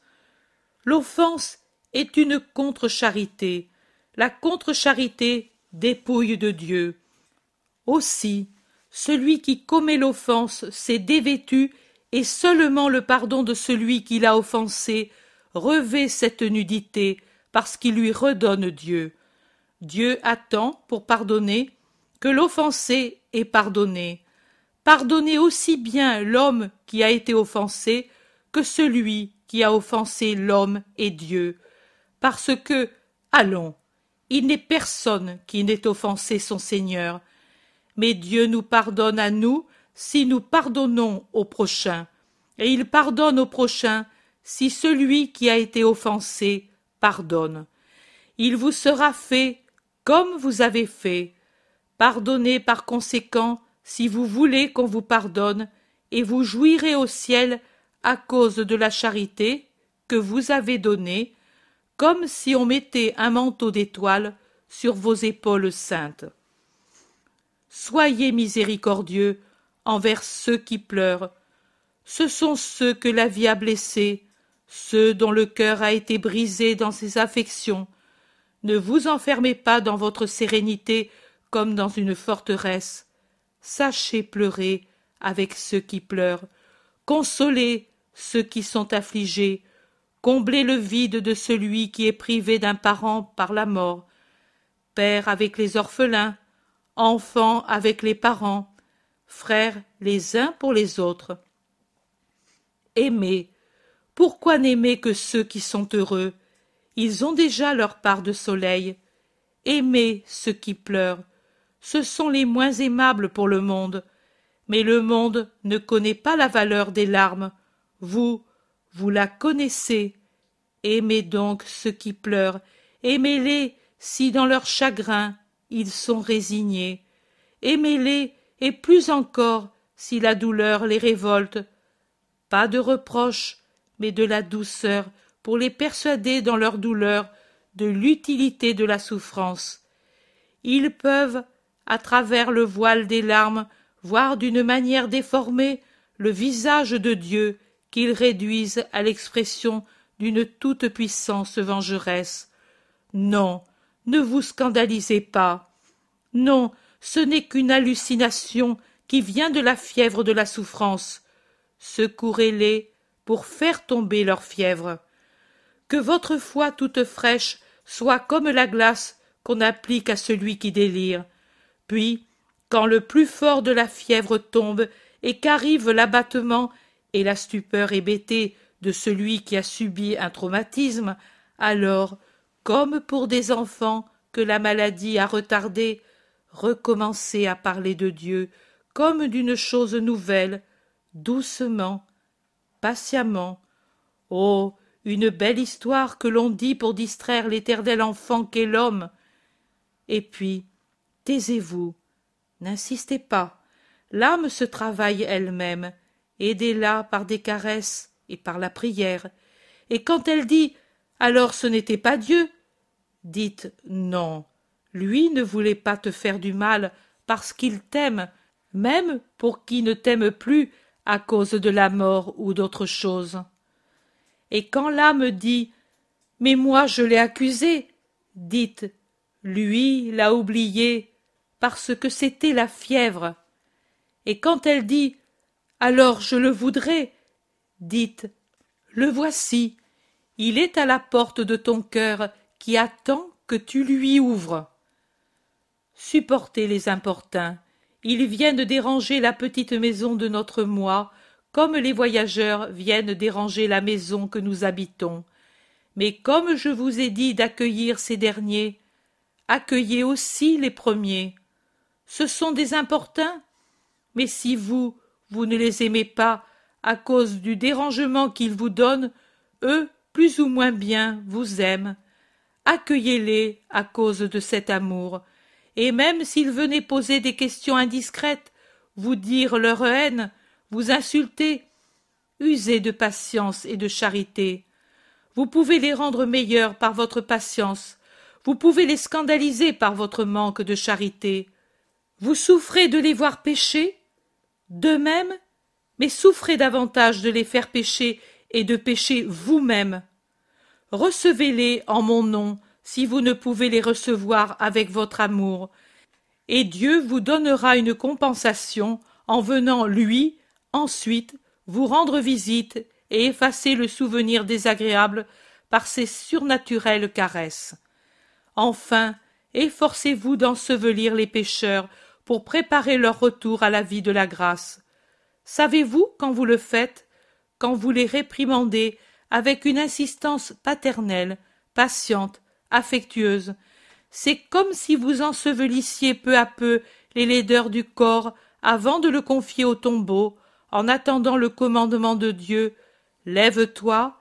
L'offense est une contre-charité. La contre-charité dépouille de Dieu. Aussi, celui qui commet l'offense s'est dévêtu et seulement le pardon de celui qui l'a offensé revêt cette nudité parce qu'il lui redonne Dieu. Dieu attend pour pardonner que l'offensé ait pardonné. Pardonnez aussi bien l'homme qui a été offensé que celui qui a offensé l'homme et Dieu, parce que, allons, il n'est personne qui n'ait offensé son Seigneur, mais Dieu nous pardonne à nous si nous pardonnons au prochain, et il pardonne au prochain si celui qui a été offensé pardonne. Il vous sera fait comme vous avez fait. Pardonnez par conséquent si vous voulez qu'on vous pardonne, et vous jouirez au ciel à cause de la charité que vous avez donnée, comme si on mettait un manteau d'étoiles sur vos épaules saintes. Soyez miséricordieux envers ceux qui pleurent. Ce sont ceux que la vie a blessés, ceux dont le cœur a été brisé dans ses affections. Ne vous enfermez pas dans votre sérénité comme dans une forteresse. Sachez pleurer avec ceux qui pleurent, consolez ceux qui sont affligés, comblez le vide de celui qui est privé d'un parent par la mort, père avec les orphelins, enfants avec les parents, frères les uns pour les autres. Aimez, pourquoi n'aimer que ceux qui sont heureux? Ils ont déjà leur part de soleil. Aimez ceux qui pleurent. Ce sont les moins aimables pour le monde. Mais le monde ne connaît pas la valeur des larmes. Vous, vous la connaissez. Aimez donc ceux qui pleurent. Aimez-les si dans leur chagrin ils sont résignés. Aimez-les et plus encore si la douleur les révolte. Pas de reproches, mais de la douceur pour les persuader dans leur douleur de l'utilité de la souffrance. Ils peuvent, à travers le voile des larmes, voir d'une manière déformée le visage de Dieu qu'ils réduisent à l'expression d'une toute-puissance vengeresse. Non, ne vous scandalisez pas. Non, ce n'est qu'une hallucination qui vient de la fièvre de la souffrance. Secourez-les pour faire tomber leur fièvre. Que votre foi toute fraîche soit comme la glace qu'on applique à celui qui délire. Puis, quand le plus fort de la fièvre tombe et qu'arrive l'abattement et la stupeur hébétée de celui qui a subi un traumatisme, alors, comme pour des enfants que la maladie a retardés, recommencez à parler de Dieu comme d'une chose nouvelle, doucement, patiemment. Oh. Une belle histoire que l'on dit pour distraire l'éternel enfant qu'est l'homme. Et puis, taisez-vous, n'insistez pas. L'âme se travaille elle-même, aidez-la par des caresses et par la prière. Et quand elle dit alors ce n'était pas Dieu, dites non. Lui ne voulait pas te faire du mal parce qu'il t'aime, même pour qui ne t'aime plus à cause de la mort ou d'autre chose. Et quand l'âme dit Mais moi je l'ai accusé, dites Lui l'a oublié, parce que c'était la fièvre. Et quand elle dit Alors je le voudrais, dites Le voici, il est à la porte de ton cœur qui attend que tu lui ouvres. Supportez les importuns, ils viennent déranger la petite maison de notre moi, comme les voyageurs viennent déranger la maison que nous habitons. Mais comme je vous ai dit d'accueillir ces derniers, accueillez aussi les premiers. Ce sont des importuns, mais si vous, vous ne les aimez pas à cause du dérangement qu'ils vous donnent, eux, plus ou moins bien, vous aiment. Accueillez-les à cause de cet amour, et même s'ils venaient poser des questions indiscrètes, vous dire leur haine, vous insulter, usez de patience et de charité. Vous pouvez les rendre meilleurs par votre patience, vous pouvez les scandaliser par votre manque de charité. Vous souffrez de les voir pécher? De même, mais souffrez davantage de les faire pécher et de pécher vous-même. Recevez-les en mon nom, si vous ne pouvez les recevoir avec votre amour, et Dieu vous donnera une compensation en venant, lui, ensuite, vous rendre visite et effacer le souvenir désagréable par ses surnaturelles caresses. Enfin, efforcez-vous d'ensevelir les pécheurs pour préparer leur retour à la vie de la grâce. Savez-vous, quand vous le faites, quand vous les réprimandez avec une insistance paternelle, patiente, affectueuse? C'est comme si vous ensevelissiez peu à peu les laideurs du corps avant de le confier au tombeau, en attendant le commandement de Dieu. Lève-toi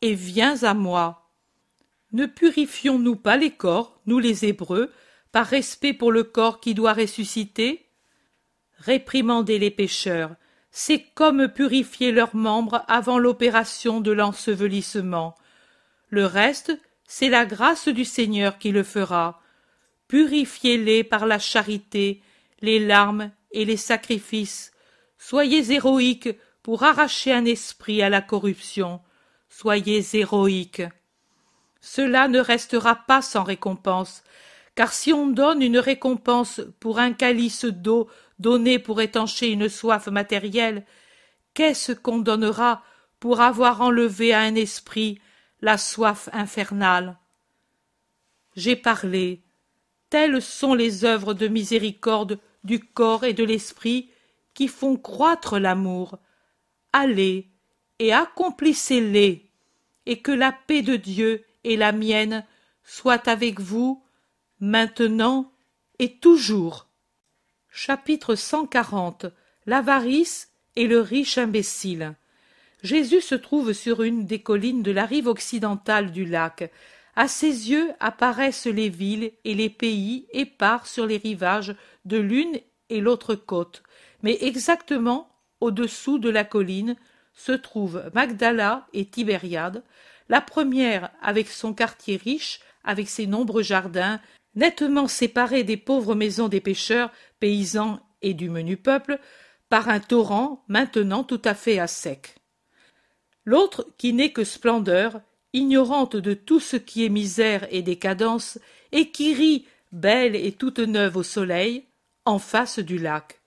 et viens à moi. Ne purifions-nous pas les corps, nous les Hébreux, par respect pour le corps qui doit ressusciter? Réprimandez les pécheurs, c'est comme purifier leurs membres avant l'opération de l'ensevelissement. Le reste, c'est la grâce du Seigneur qui le fera. Purifiez-les par la charité, les larmes et les sacrifices. Soyez héroïques pour arracher un esprit à la corruption. Soyez héroïques. Cela ne restera pas sans récompense, car si on donne une récompense pour un calice d'eau donné pour étancher une soif matérielle, qu'est-ce qu'on donnera pour avoir enlevé à un esprit la soif infernale? J'ai parlé. Telles sont les œuvres de miséricorde du corps et de l'esprit qui font croître l'amour. Allez et accomplissez-les, et que la paix de Dieu et la mienne soient avec vous, maintenant et toujours. Chapitre 140 L'avarice et le riche imbécile. Jésus se trouve sur une des collines de la rive occidentale du lac. À ses yeux apparaissent les villes et les pays épars sur les rivages de l'une et l'autre côte. Mais exactement au-dessous de la colline se trouvent Magdala et Tibériade, la première avec son quartier riche, avec ses nombreux jardins, nettement séparés des pauvres maisons des pêcheurs, paysans et du menu peuple, par un torrent maintenant tout à fait à sec. L'autre qui n'est que splendeur, ignorante de tout ce qui est misère et décadence, et qui rit, belle et toute neuve au soleil, en face du lac.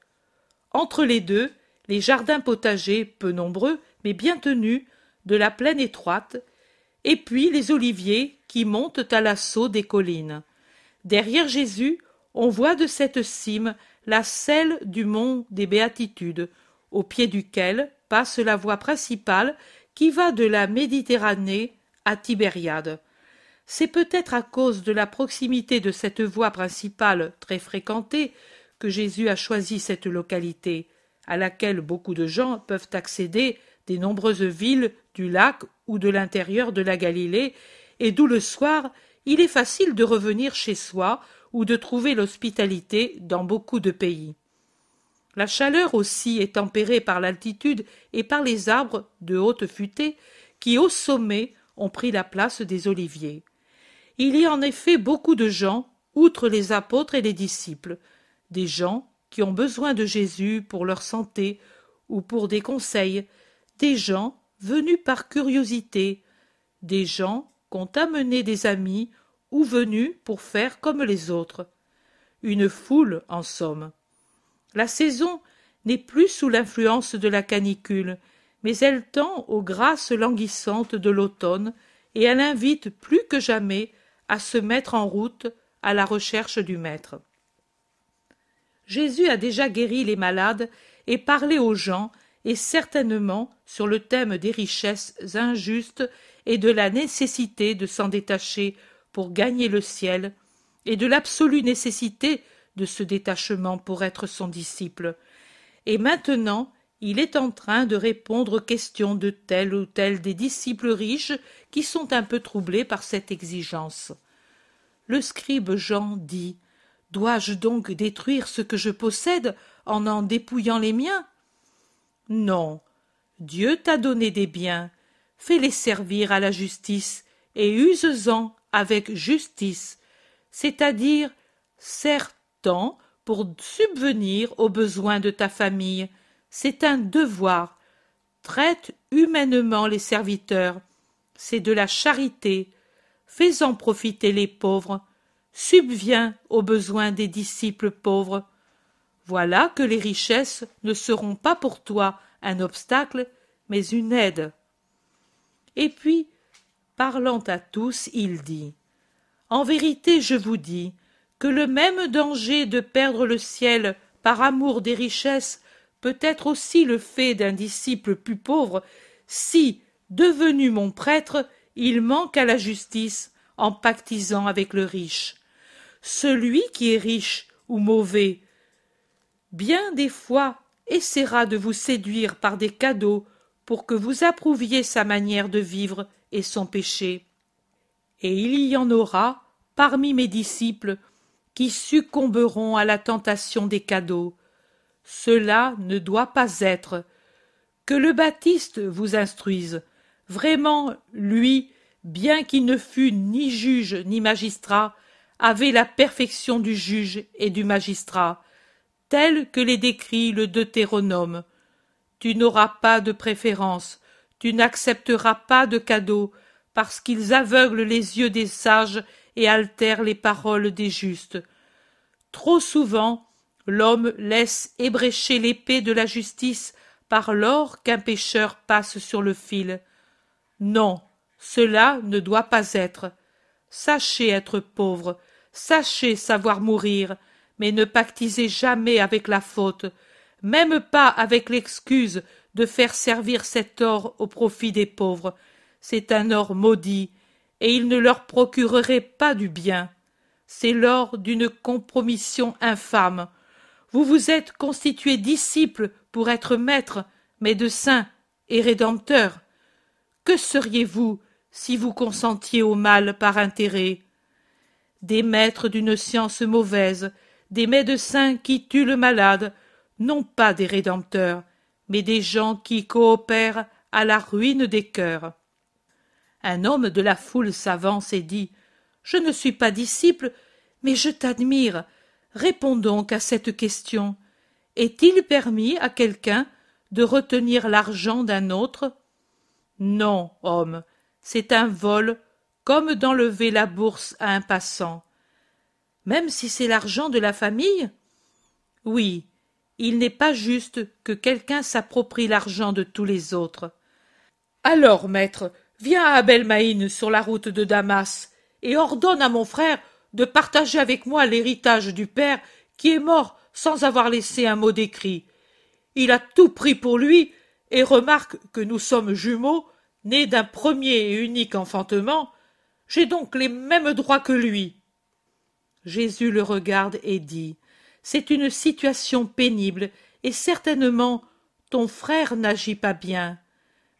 Entre les deux, les jardins potagers, peu nombreux, mais bien tenus, de la plaine étroite, et puis les oliviers qui montent à l'assaut des collines. Derrière Jésus, on voit de cette cime la selle du mont des Béatitudes, au pied duquel passe la voie principale qui va de la Méditerranée à Tibériade. C'est peut-être à cause de la proximité de cette voie principale très fréquentée que Jésus a choisi cette localité, à laquelle beaucoup de gens peuvent accéder des nombreuses villes du lac ou de l'intérieur de la Galilée, et d'où le soir il est facile de revenir chez soi ou de trouver l'hospitalité dans beaucoup de pays. La chaleur aussi est tempérée par l'altitude et par les arbres de haute futée qui, au sommet, ont pris la place des oliviers. Il y a en effet beaucoup de gens, outre les apôtres et les disciples, des gens qui ont besoin de Jésus pour leur santé ou pour des conseils, des gens venus par curiosité, des gens qu'ont amené des amis ou venus pour faire comme les autres. Une foule, en somme. La saison n'est plus sous l'influence de la canicule, mais elle tend aux grâces languissantes de l'automne, et elle invite plus que jamais à se mettre en route à la recherche du Maître. Jésus a déjà guéri les malades et parlé aux gens, et certainement sur le thème des richesses injustes et de la nécessité de s'en détacher pour gagner le ciel, et de l'absolue nécessité de ce détachement pour être son disciple. Et maintenant, il est en train de répondre aux questions de tel ou tel des disciples riches qui sont un peu troublés par cette exigence. Le scribe Jean dit Dois-je donc détruire ce que je possède en en dépouillant les miens? Non. Dieu t'a donné des biens. Fais-les servir à la justice et use-en avec justice, c'est-à-dire sers-tant pour subvenir aux besoins de ta famille. C'est un devoir. Traite humainement les serviteurs. C'est de la charité. Fais-en profiter les pauvres subviens aux besoins des disciples pauvres. Voilà que les richesses ne seront pas pour toi un obstacle, mais une aide. Et puis, parlant à tous, il dit En vérité, je vous dis que le même danger de perdre le ciel par amour des richesses peut être aussi le fait d'un disciple plus pauvre si, devenu mon prêtre, il manque à la justice en pactisant avec le riche celui qui est riche ou mauvais bien des fois essaiera de vous séduire par des cadeaux pour que vous approuviez sa manière de vivre et son péché. Et il y en aura parmi mes disciples qui succomberont à la tentation des cadeaux. Cela ne doit pas être que le baptiste vous instruise. Vraiment lui bien qu'il ne fût ni juge ni magistrat avait la perfection du juge et du magistrat, telle que les décrit le Deutéronome. Tu n'auras pas de préférence, tu n'accepteras pas de cadeaux, parce qu'ils aveuglent les yeux des sages et altèrent les paroles des justes. Trop souvent, l'homme laisse ébrécher l'épée de la justice par l'or qu'un pécheur passe sur le fil. Non, Cela ne doit pas être. Sachez être pauvre, sachez savoir mourir, mais ne pactisez jamais avec la faute, même pas avec l'excuse de faire servir cet or au profit des pauvres. C'est un or maudit, et il ne leur procurerait pas du bien. C'est l'or d'une compromission infâme. Vous vous êtes constitués disciples pour être maîtres, médecins et rédempteurs. Que seriez-vous si vous consentiez au mal par intérêt Des maîtres d'une science mauvaise, des médecins qui tuent le malade, non pas des rédempteurs, mais des gens qui coopèrent à la ruine des cœurs. Un homme de la foule s'avance et dit Je ne suis pas disciple, mais je t'admire. Réponds donc à cette question. Est-il permis à quelqu'un de retenir l'argent d'un autre Non, homme, c'est un vol, comme d'enlever la bourse à un passant. Même si c'est l'argent de la famille? Oui, il n'est pas juste que quelqu'un s'approprie l'argent de tous les autres. Alors, maître, viens à Abel sur la route de Damas, et ordonne à mon frère de partager avec moi l'héritage du père qui est mort sans avoir laissé un mot d'écrit. Il a tout pris pour lui, et remarque que nous sommes jumeaux, nés d'un premier et unique enfantement. J'ai donc les mêmes droits que lui. Jésus le regarde et dit c'est une situation pénible, et certainement ton frère n'agit pas bien.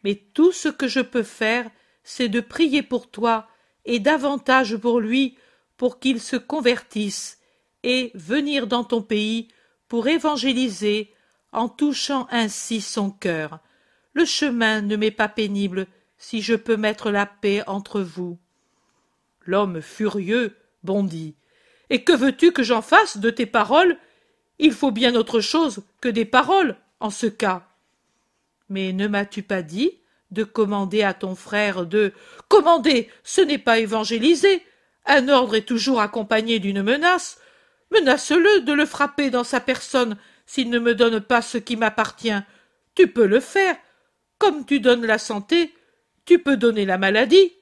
Mais tout ce que je peux faire, c'est de prier pour toi, et davantage pour lui, pour qu'il se convertisse, et venir dans ton pays pour évangéliser, en touchant ainsi son cœur. Le chemin ne m'est pas pénible, si je peux mettre la paix entre vous. L'homme furieux bondit. Et que veux-tu que j'en fasse de tes paroles? Il faut bien autre chose que des paroles, en ce cas. Mais ne m'as-tu pas dit de commander à ton frère de commander ce n'est pas évangéliser un ordre est toujours accompagné d'une menace menace le de le frapper dans sa personne s'il ne me donne pas ce qui m'appartient tu peux le faire comme tu donnes la santé tu peux donner la maladie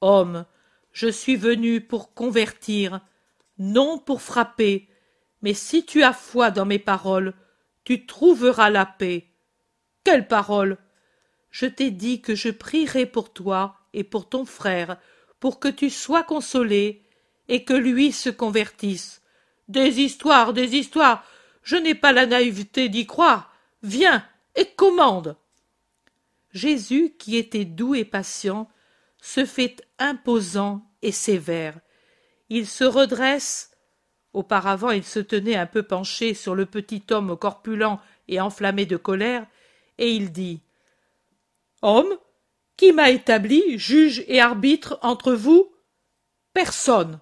homme je suis venu pour convertir, non pour frapper, mais si tu as foi dans mes paroles, tu trouveras la paix. Quelle parole Je t'ai dit que je prierai pour toi et pour ton frère, pour que tu sois consolé et que lui se convertisse. Des histoires, des histoires. Je n'ai pas la naïveté d'y croire. Viens et commande. Jésus, qui était doux et patient, se fait imposant et sévère. Il se redresse. Auparavant, il se tenait un peu penché sur le petit homme corpulent et enflammé de colère, et il dit Homme, qui m'a établi juge et arbitre entre vous? Personne.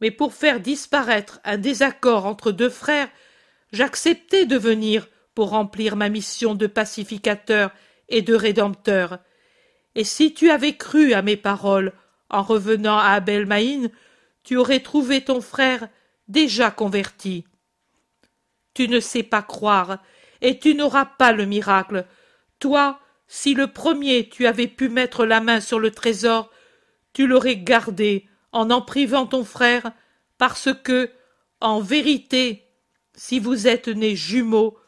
Mais pour faire disparaître un désaccord entre deux frères, j'acceptais de venir pour remplir ma mission de pacificateur et de rédempteur. Et si tu avais cru à mes paroles en revenant à Abel tu aurais trouvé ton frère déjà converti. Tu ne sais pas croire, et tu n'auras pas le miracle. Toi, si le premier tu avais pu mettre la main sur le trésor, tu l'aurais gardé en en privant ton frère, parce que, en vérité, si vous êtes nés jumeaux,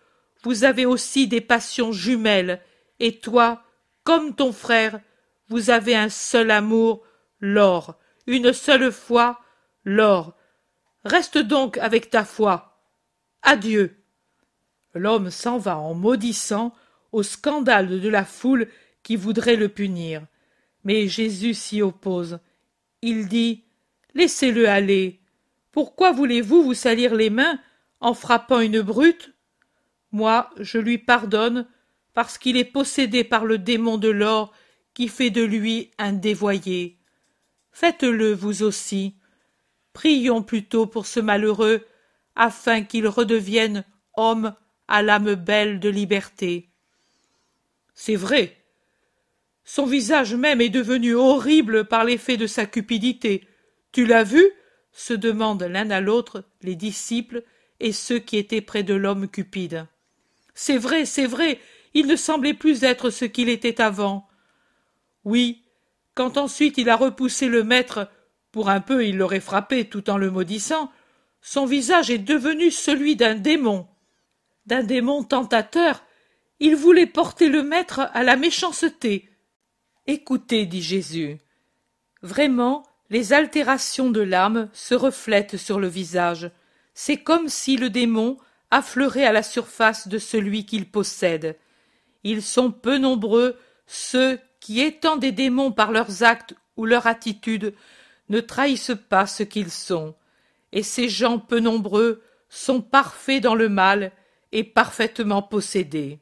vous avez aussi des passions jumelles, et toi, comme ton frère, vous avez un seul amour l'or, une seule fois, l'or. Reste donc avec ta foi. Adieu. L'homme s'en va en maudissant, au scandale de la foule qui voudrait le punir. Mais Jésus s'y oppose. Il dit Laissez-le aller. Pourquoi voulez-vous vous salir les mains en frappant une brute? Moi, je lui pardonne parce qu'il est possédé par le démon de l'or qui fait de lui un dévoyé. Faites-le vous aussi. Prions plutôt pour ce malheureux, afin qu'il redevienne homme à l'âme belle de liberté. C'est vrai. Son visage même est devenu horrible par l'effet de sa cupidité. Tu l'as vu? se demandent l'un à l'autre les disciples et ceux qui étaient près de l'homme cupide. C'est vrai, c'est vrai, il ne semblait plus être ce qu'il était avant. Oui, quand ensuite il a repoussé le maître, pour un peu il l'aurait frappé tout en le maudissant, son visage est devenu celui d'un démon. D'un démon tentateur, il voulait porter le maître à la méchanceté. Écoutez, dit Jésus. Vraiment, les altérations de l'âme se reflètent sur le visage. C'est comme si le démon affleurait à la surface de celui qu'il possède. Ils sont peu nombreux, ceux qui, étant des démons par leurs actes ou leur attitude, ne trahissent pas ce qu'ils sont. Et ces gens peu nombreux sont parfaits dans le mal et parfaitement possédés.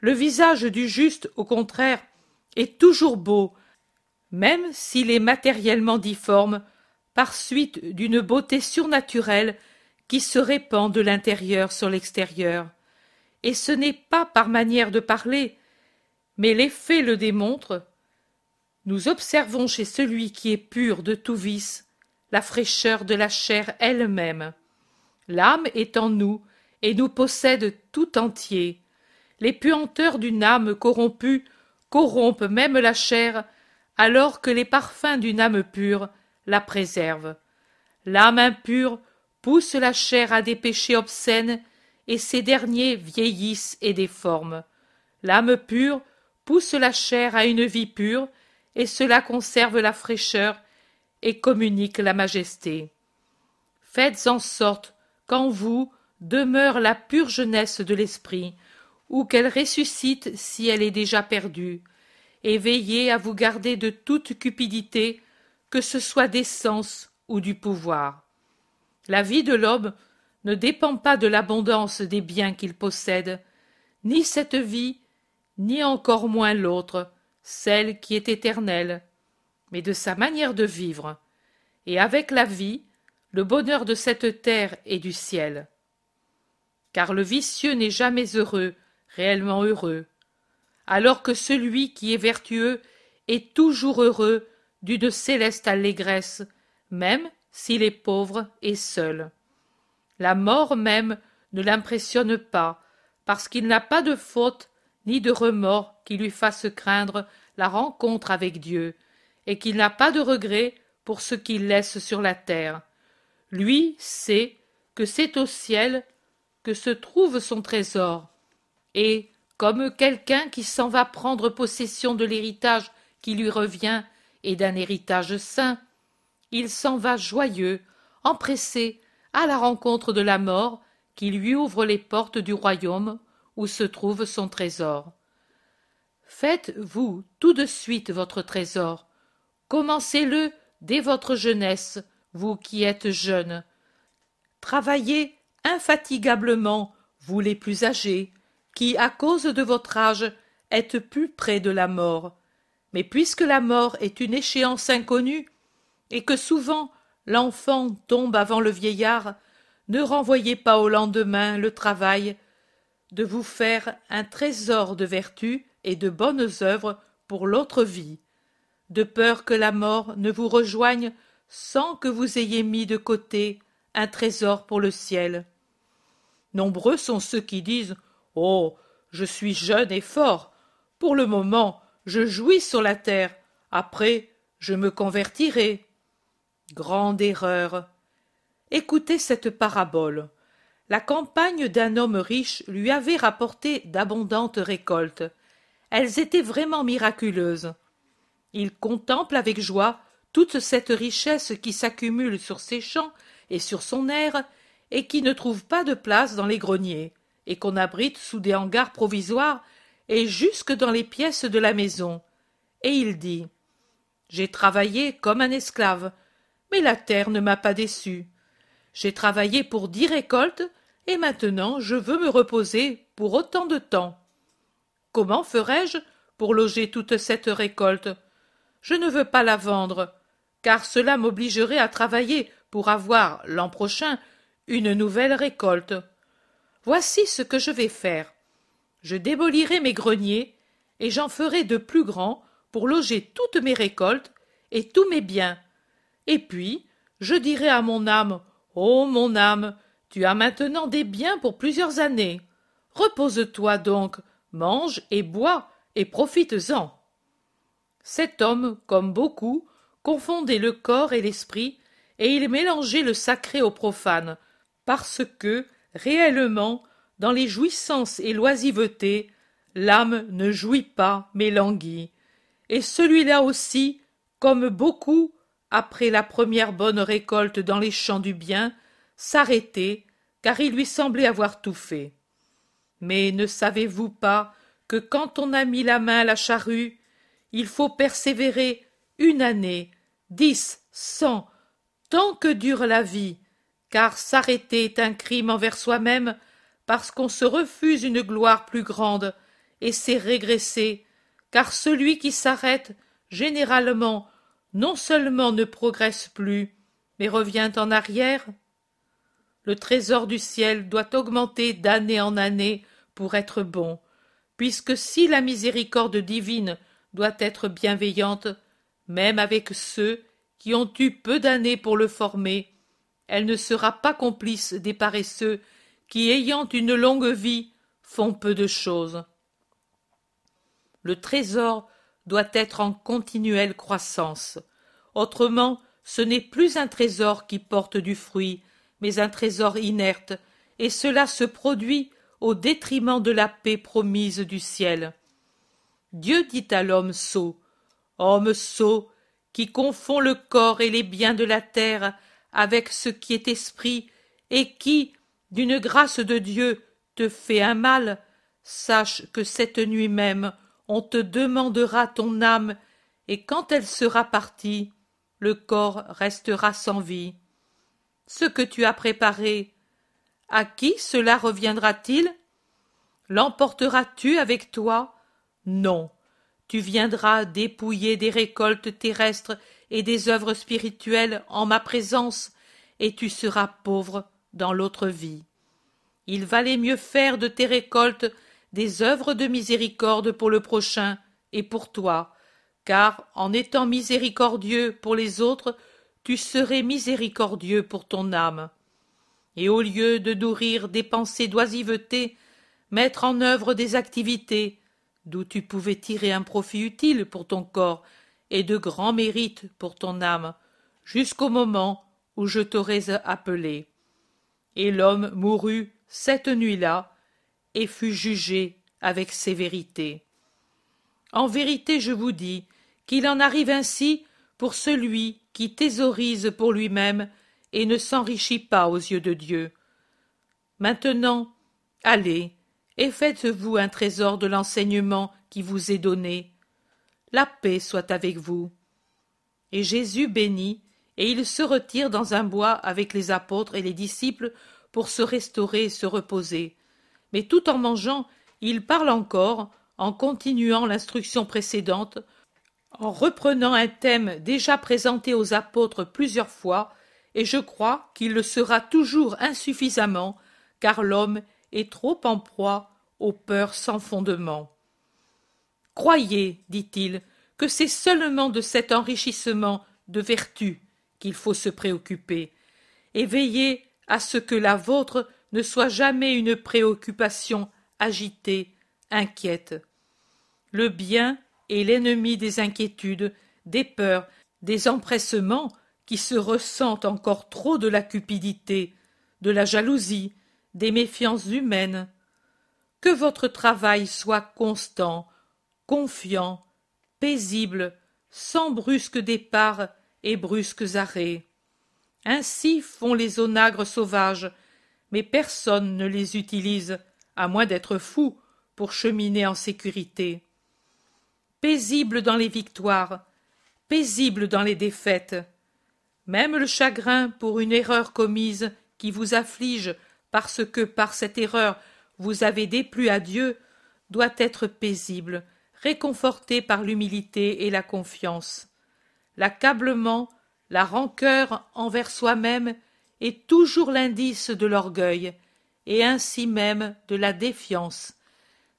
Le visage du juste, au contraire, est toujours beau, même s'il est matériellement difforme, par suite d'une beauté surnaturelle qui se répand de l'intérieur sur l'extérieur. Et ce n'est pas par manière de parler, mais les faits le démontrent. Nous observons chez celui qui est pur de tout vice la fraîcheur de la chair elle-même. L'âme est en nous et nous possède tout entier. Les puanteurs d'une âme corrompue corrompent même la chair, alors que les parfums d'une âme pure la préservent. L'âme impure pousse la chair à des péchés obscènes, et ces derniers vieillissent et déforment. L'âme pure pousse la chair à une vie pure, et cela conserve la fraîcheur et communique la majesté. Faites en sorte qu'en vous demeure la pure jeunesse de l'esprit, ou qu'elle ressuscite si elle est déjà perdue, et veillez à vous garder de toute cupidité, que ce soit des sens ou du pouvoir. La vie de l'homme ne dépend pas de l'abondance des biens qu'il possède, ni cette vie, ni encore moins l'autre, celle qui est éternelle, mais de sa manière de vivre, et avec la vie, le bonheur de cette terre et du ciel. Car le vicieux n'est jamais heureux, réellement heureux, alors que celui qui est vertueux est toujours heureux d'une céleste allégresse, même s'il est pauvre et seul. La mort même ne l'impressionne pas, parce qu'il n'a pas de faute ni de remords qui lui fassent craindre la rencontre avec Dieu, et qu'il n'a pas de regret pour ce qu'il laisse sur la terre. Lui sait que c'est au ciel que se trouve son trésor, et, comme quelqu'un qui s'en va prendre possession de l'héritage qui lui revient et d'un héritage saint, il s'en va joyeux, empressé, à la rencontre de la mort qui lui ouvre les portes du royaume où se trouve son trésor. Faites, vous, tout de suite votre trésor. Commencez-le dès votre jeunesse, vous qui êtes jeunes. Travaillez infatigablement, vous les plus âgés, qui, à cause de votre âge, êtes plus près de la mort. Mais puisque la mort est une échéance inconnue, et que souvent l'enfant tombe avant le vieillard, ne renvoyez pas au lendemain le travail de vous faire un trésor de vertu et de bonnes œuvres pour l'autre vie, de peur que la mort ne vous rejoigne sans que vous ayez mis de côté un trésor pour le ciel. Nombreux sont ceux qui disent Oh. Je suis jeune et fort. Pour le moment, je jouis sur la terre. Après, je me convertirai. Grande erreur. Écoutez cette parabole. La campagne d'un homme riche lui avait rapporté d'abondantes récoltes. Elles étaient vraiment miraculeuses. Il contemple avec joie toute cette richesse qui s'accumule sur ses champs et sur son air, et qui ne trouve pas de place dans les greniers, et qu'on abrite sous des hangars provisoires et jusque dans les pièces de la maison. Et il dit J'ai travaillé comme un esclave, mais la terre ne m'a pas déçu. J'ai travaillé pour dix récoltes, et maintenant je veux me reposer pour autant de temps. Comment ferai-je pour loger toute cette récolte? Je ne veux pas la vendre, car cela m'obligerait à travailler pour avoir, l'an prochain, une nouvelle récolte. Voici ce que je vais faire. Je démolirai mes greniers, et j'en ferai de plus grands pour loger toutes mes récoltes et tous mes biens. Et puis, je dirai à mon âme Ô oh, mon âme, tu as maintenant des biens pour plusieurs années. Repose-toi donc, mange et bois, et profites-en. Cet homme, comme beaucoup, confondait le corps et l'esprit, et il mélangeait le sacré au profane, parce que, réellement, dans les jouissances et l'oisiveté, l'âme ne jouit pas, mais languit. Et celui-là aussi, comme beaucoup, après la première bonne récolte dans les champs du bien, s'arrêtait, car il lui semblait avoir tout fait. Mais ne savez-vous pas que quand on a mis la main à la charrue, il faut persévérer une année, dix, cent, tant que dure la vie, car s'arrêter est un crime envers soi-même parce qu'on se refuse une gloire plus grande, et c'est régresser, car celui qui s'arrête, généralement, non seulement ne progresse plus, mais revient en arrière. Le trésor du ciel doit augmenter d'année en année pour être bon, puisque si la miséricorde divine doit être bienveillante, même avec ceux qui ont eu peu d'années pour le former, elle ne sera pas complice des paresseux qui, ayant une longue vie, font peu de choses. Le trésor doit être en continuelle croissance. Autrement, ce n'est plus un trésor qui porte du fruit, mais un trésor inerte, et cela se produit au détriment de la paix promise du ciel. Dieu dit à l'homme sot Homme sot, qui confond le corps et les biens de la terre avec ce qui est esprit, et qui, d'une grâce de Dieu, te fait un mal, sache que cette nuit même on te demandera ton âme, et quand elle sera partie, le corps restera sans vie. Ce que tu as préparé, à qui cela reviendra-t-il? L'emporteras-tu avec toi? Non. Tu viendras dépouiller des récoltes terrestres et des œuvres spirituelles en ma présence, et tu seras pauvre dans l'autre vie. Il valait mieux faire de tes récoltes des œuvres de miséricorde pour le prochain et pour toi, car en étant miséricordieux pour les autres, tu serais miséricordieux pour ton âme. Et au lieu de nourrir des pensées d'oisiveté, mettre en œuvre des activités d'où tu pouvais tirer un profit utile pour ton corps et de grands mérites pour ton âme, jusqu'au moment où je t'aurais appelé. Et l'homme mourut cette nuit-là, et fut jugé avec sévérité. En vérité, je vous dis qu'il en arrive ainsi pour celui qui thésaurise pour lui-même et ne s'enrichit pas aux yeux de Dieu. Maintenant, allez, et faites-vous un trésor de l'enseignement qui vous est donné. La paix soit avec vous. Et Jésus bénit, et il se retire dans un bois avec les apôtres et les disciples pour se restaurer et se reposer. Mais tout en mangeant, il parle encore, en continuant l'instruction précédente, en reprenant un thème déjà présenté aux apôtres plusieurs fois, et je crois qu'il le sera toujours insuffisamment, car l'homme est trop en proie aux peurs sans fondement. Croyez, dit-il, que c'est seulement de cet enrichissement de vertu qu'il faut se préoccuper, et veillez à ce que la vôtre ne soit jamais une préoccupation agitée, inquiète. Le bien est l'ennemi des inquiétudes, des peurs, des empressements qui se ressentent encore trop de la cupidité, de la jalousie, des méfiances humaines. Que votre travail soit constant, confiant, paisible, sans brusque départ et brusques arrêts. Ainsi font les onagres sauvages, mais personne ne les utilise, à moins d'être fou, pour cheminer en sécurité. Paisible dans les victoires, paisible dans les défaites. Même le chagrin pour une erreur commise qui vous afflige parce que par cette erreur vous avez déplu à Dieu doit être paisible, réconforté par l'humilité et la confiance. L'accablement la rancœur envers soi-même est toujours l'indice de l'orgueil, et ainsi même de la défiance.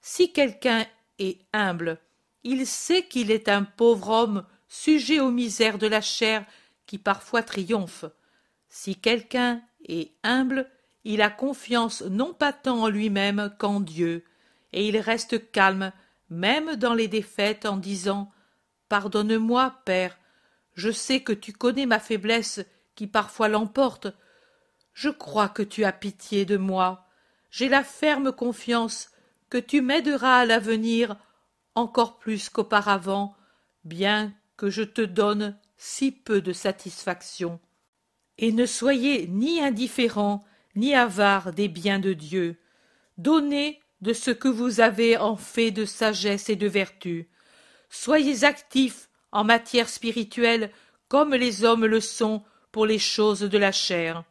Si quelqu'un est humble, il sait qu'il est un pauvre homme sujet aux misères de la chair qui parfois triomphe. Si quelqu'un est humble, il a confiance non pas tant en lui-même qu'en Dieu, et il reste calme même dans les défaites en disant pardonne-moi, père. Je sais que tu connais ma faiblesse qui parfois l'emporte. Je crois que tu as pitié de moi. J'ai la ferme confiance que tu m'aideras à l'avenir encore plus qu'auparavant, bien que je te donne si peu de satisfaction. Et ne soyez ni indifférent ni avare des biens de Dieu. Donnez de ce que vous avez en fait de sagesse et de vertu. Soyez actifs en matière spirituelle comme les hommes le sont pour les choses de la chair.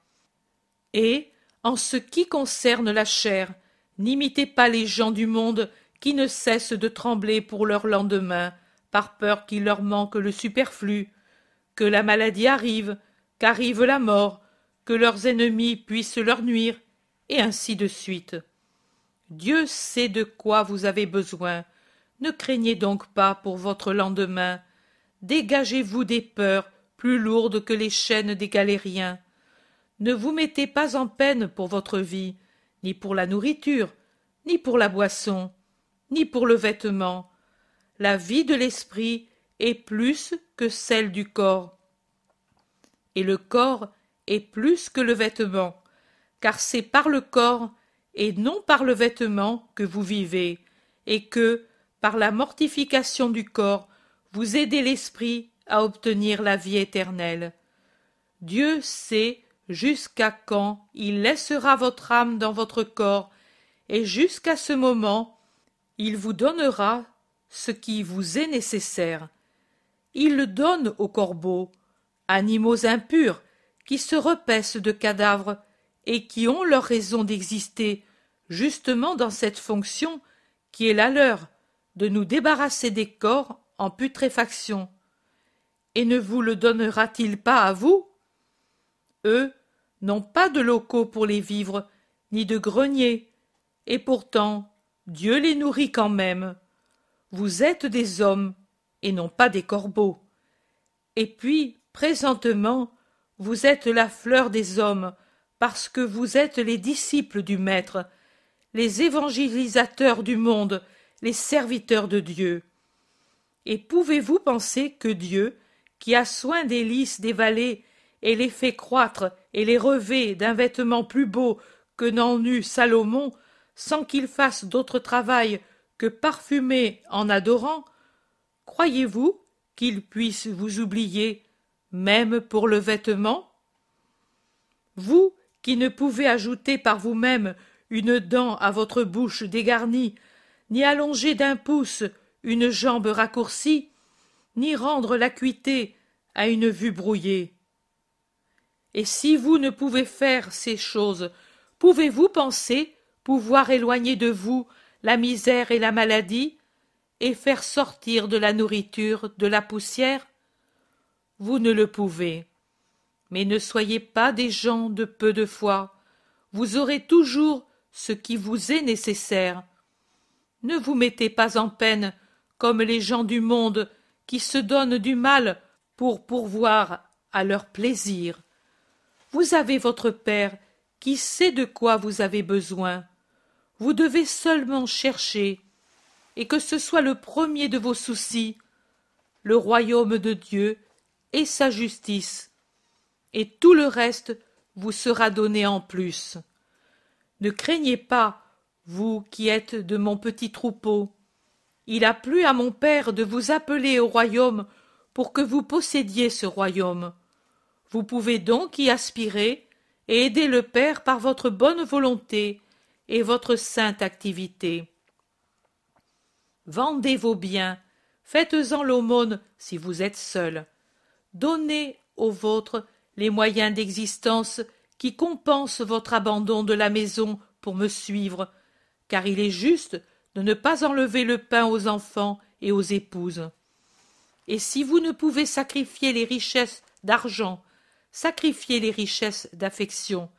Et, en ce qui concerne la chair, n'imitez pas les gens du monde qui ne cessent de trembler pour leur lendemain, par peur qu'il leur manque le superflu, que la maladie arrive, qu'arrive la mort, que leurs ennemis puissent leur nuire, et ainsi de suite. Dieu sait de quoi vous avez besoin. Ne craignez donc pas pour votre lendemain. Dégagez-vous des peurs plus lourdes que les chaînes des galériens. Ne vous mettez pas en peine pour votre vie, ni pour la nourriture, ni pour la boisson, ni pour le vêtement. La vie de l'esprit est plus que celle du corps. Et le corps est plus que le vêtement, car c'est par le corps et non par le vêtement que vous vivez, et que, par la mortification du corps, vous aidez l'esprit à obtenir la vie éternelle. Dieu sait jusqu'à quand il laissera votre âme dans votre corps, et jusqu'à ce moment, il vous donnera ce qui vous est nécessaire. Il le donne aux corbeaux, animaux impurs, qui se repaissent de cadavres, et qui ont leur raison d'exister, justement dans cette fonction qui est la leur, de nous débarrasser des corps en putréfaction. Et ne vous le donnera-t-il pas à vous? N'ont pas de locaux pour les vivres, ni de greniers, et pourtant Dieu les nourrit quand même. Vous êtes des hommes, et non pas des corbeaux. Et puis, présentement, vous êtes la fleur des hommes, parce que vous êtes les disciples du Maître, les évangélisateurs du monde, les serviteurs de Dieu. Et pouvez-vous penser que Dieu, qui a soin des lys des vallées, et les fait croître et les revêt d'un vêtement plus beau que n'en eut Salomon, sans qu'il fasse d'autre travail que parfumer en adorant, croyez-vous qu'il puisse vous oublier, même pour le vêtement? Vous, qui ne pouvez ajouter par vous-même une dent à votre bouche dégarnie, ni allonger d'un pouce une jambe raccourcie, ni rendre l'acuité à une vue brouillée. Et si vous ne pouvez faire ces choses, pouvez-vous penser pouvoir éloigner de vous la misère et la maladie, et faire sortir de la nourriture de la poussière? Vous ne le pouvez. Mais ne soyez pas des gens de peu de foi. Vous aurez toujours ce qui vous est nécessaire. Ne vous mettez pas en peine comme les gens du monde qui se donnent du mal pour pourvoir à leur plaisir. Vous avez votre Père qui sait de quoi vous avez besoin. Vous devez seulement chercher, et que ce soit le premier de vos soucis, le royaume de Dieu et sa justice, et tout le reste vous sera donné en plus. Ne craignez pas, vous qui êtes de mon petit troupeau. Il a plu à mon Père de vous appeler au royaume pour que vous possédiez ce royaume. Vous pouvez donc y aspirer et aider le Père par votre bonne volonté et votre sainte activité. Vendez vos biens, faites-en l'aumône si vous êtes seul. Donnez aux vôtres les moyens d'existence qui compense votre abandon de la maison pour me suivre, car il est juste de ne pas enlever le pain aux enfants et aux épouses. Et si vous ne pouvez sacrifier les richesses d'argent, sacrifiez les richesses d'affection.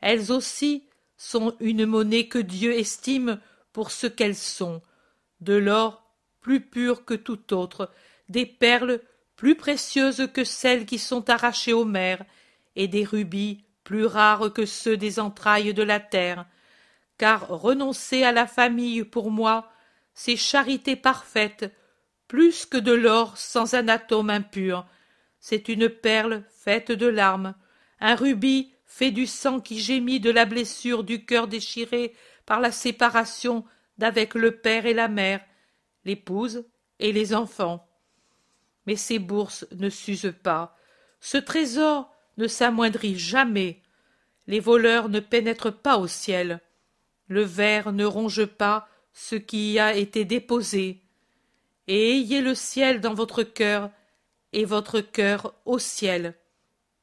Elles aussi sont une monnaie que Dieu estime pour ce qu'elles sont, de l'or plus pur que tout autre, des perles plus précieuses que celles qui sont arrachées aux mers, et des rubis plus rares que ceux des entrailles de la terre, car renoncer à la famille pour moi, c'est charité parfaite, plus que de l'or sans un atome impur. C'est une perle faite de larmes, un rubis fait du sang qui gémit de la blessure du cœur déchiré par la séparation d'avec le père et la mère, l'épouse et les enfants. Mais ces bourses ne s'usent pas, ce trésor ne s'amoindrit jamais, les voleurs ne pénètrent pas au ciel, le ver ne ronge pas ce qui y a été déposé, et ayez le ciel dans votre cœur, et votre cœur au ciel,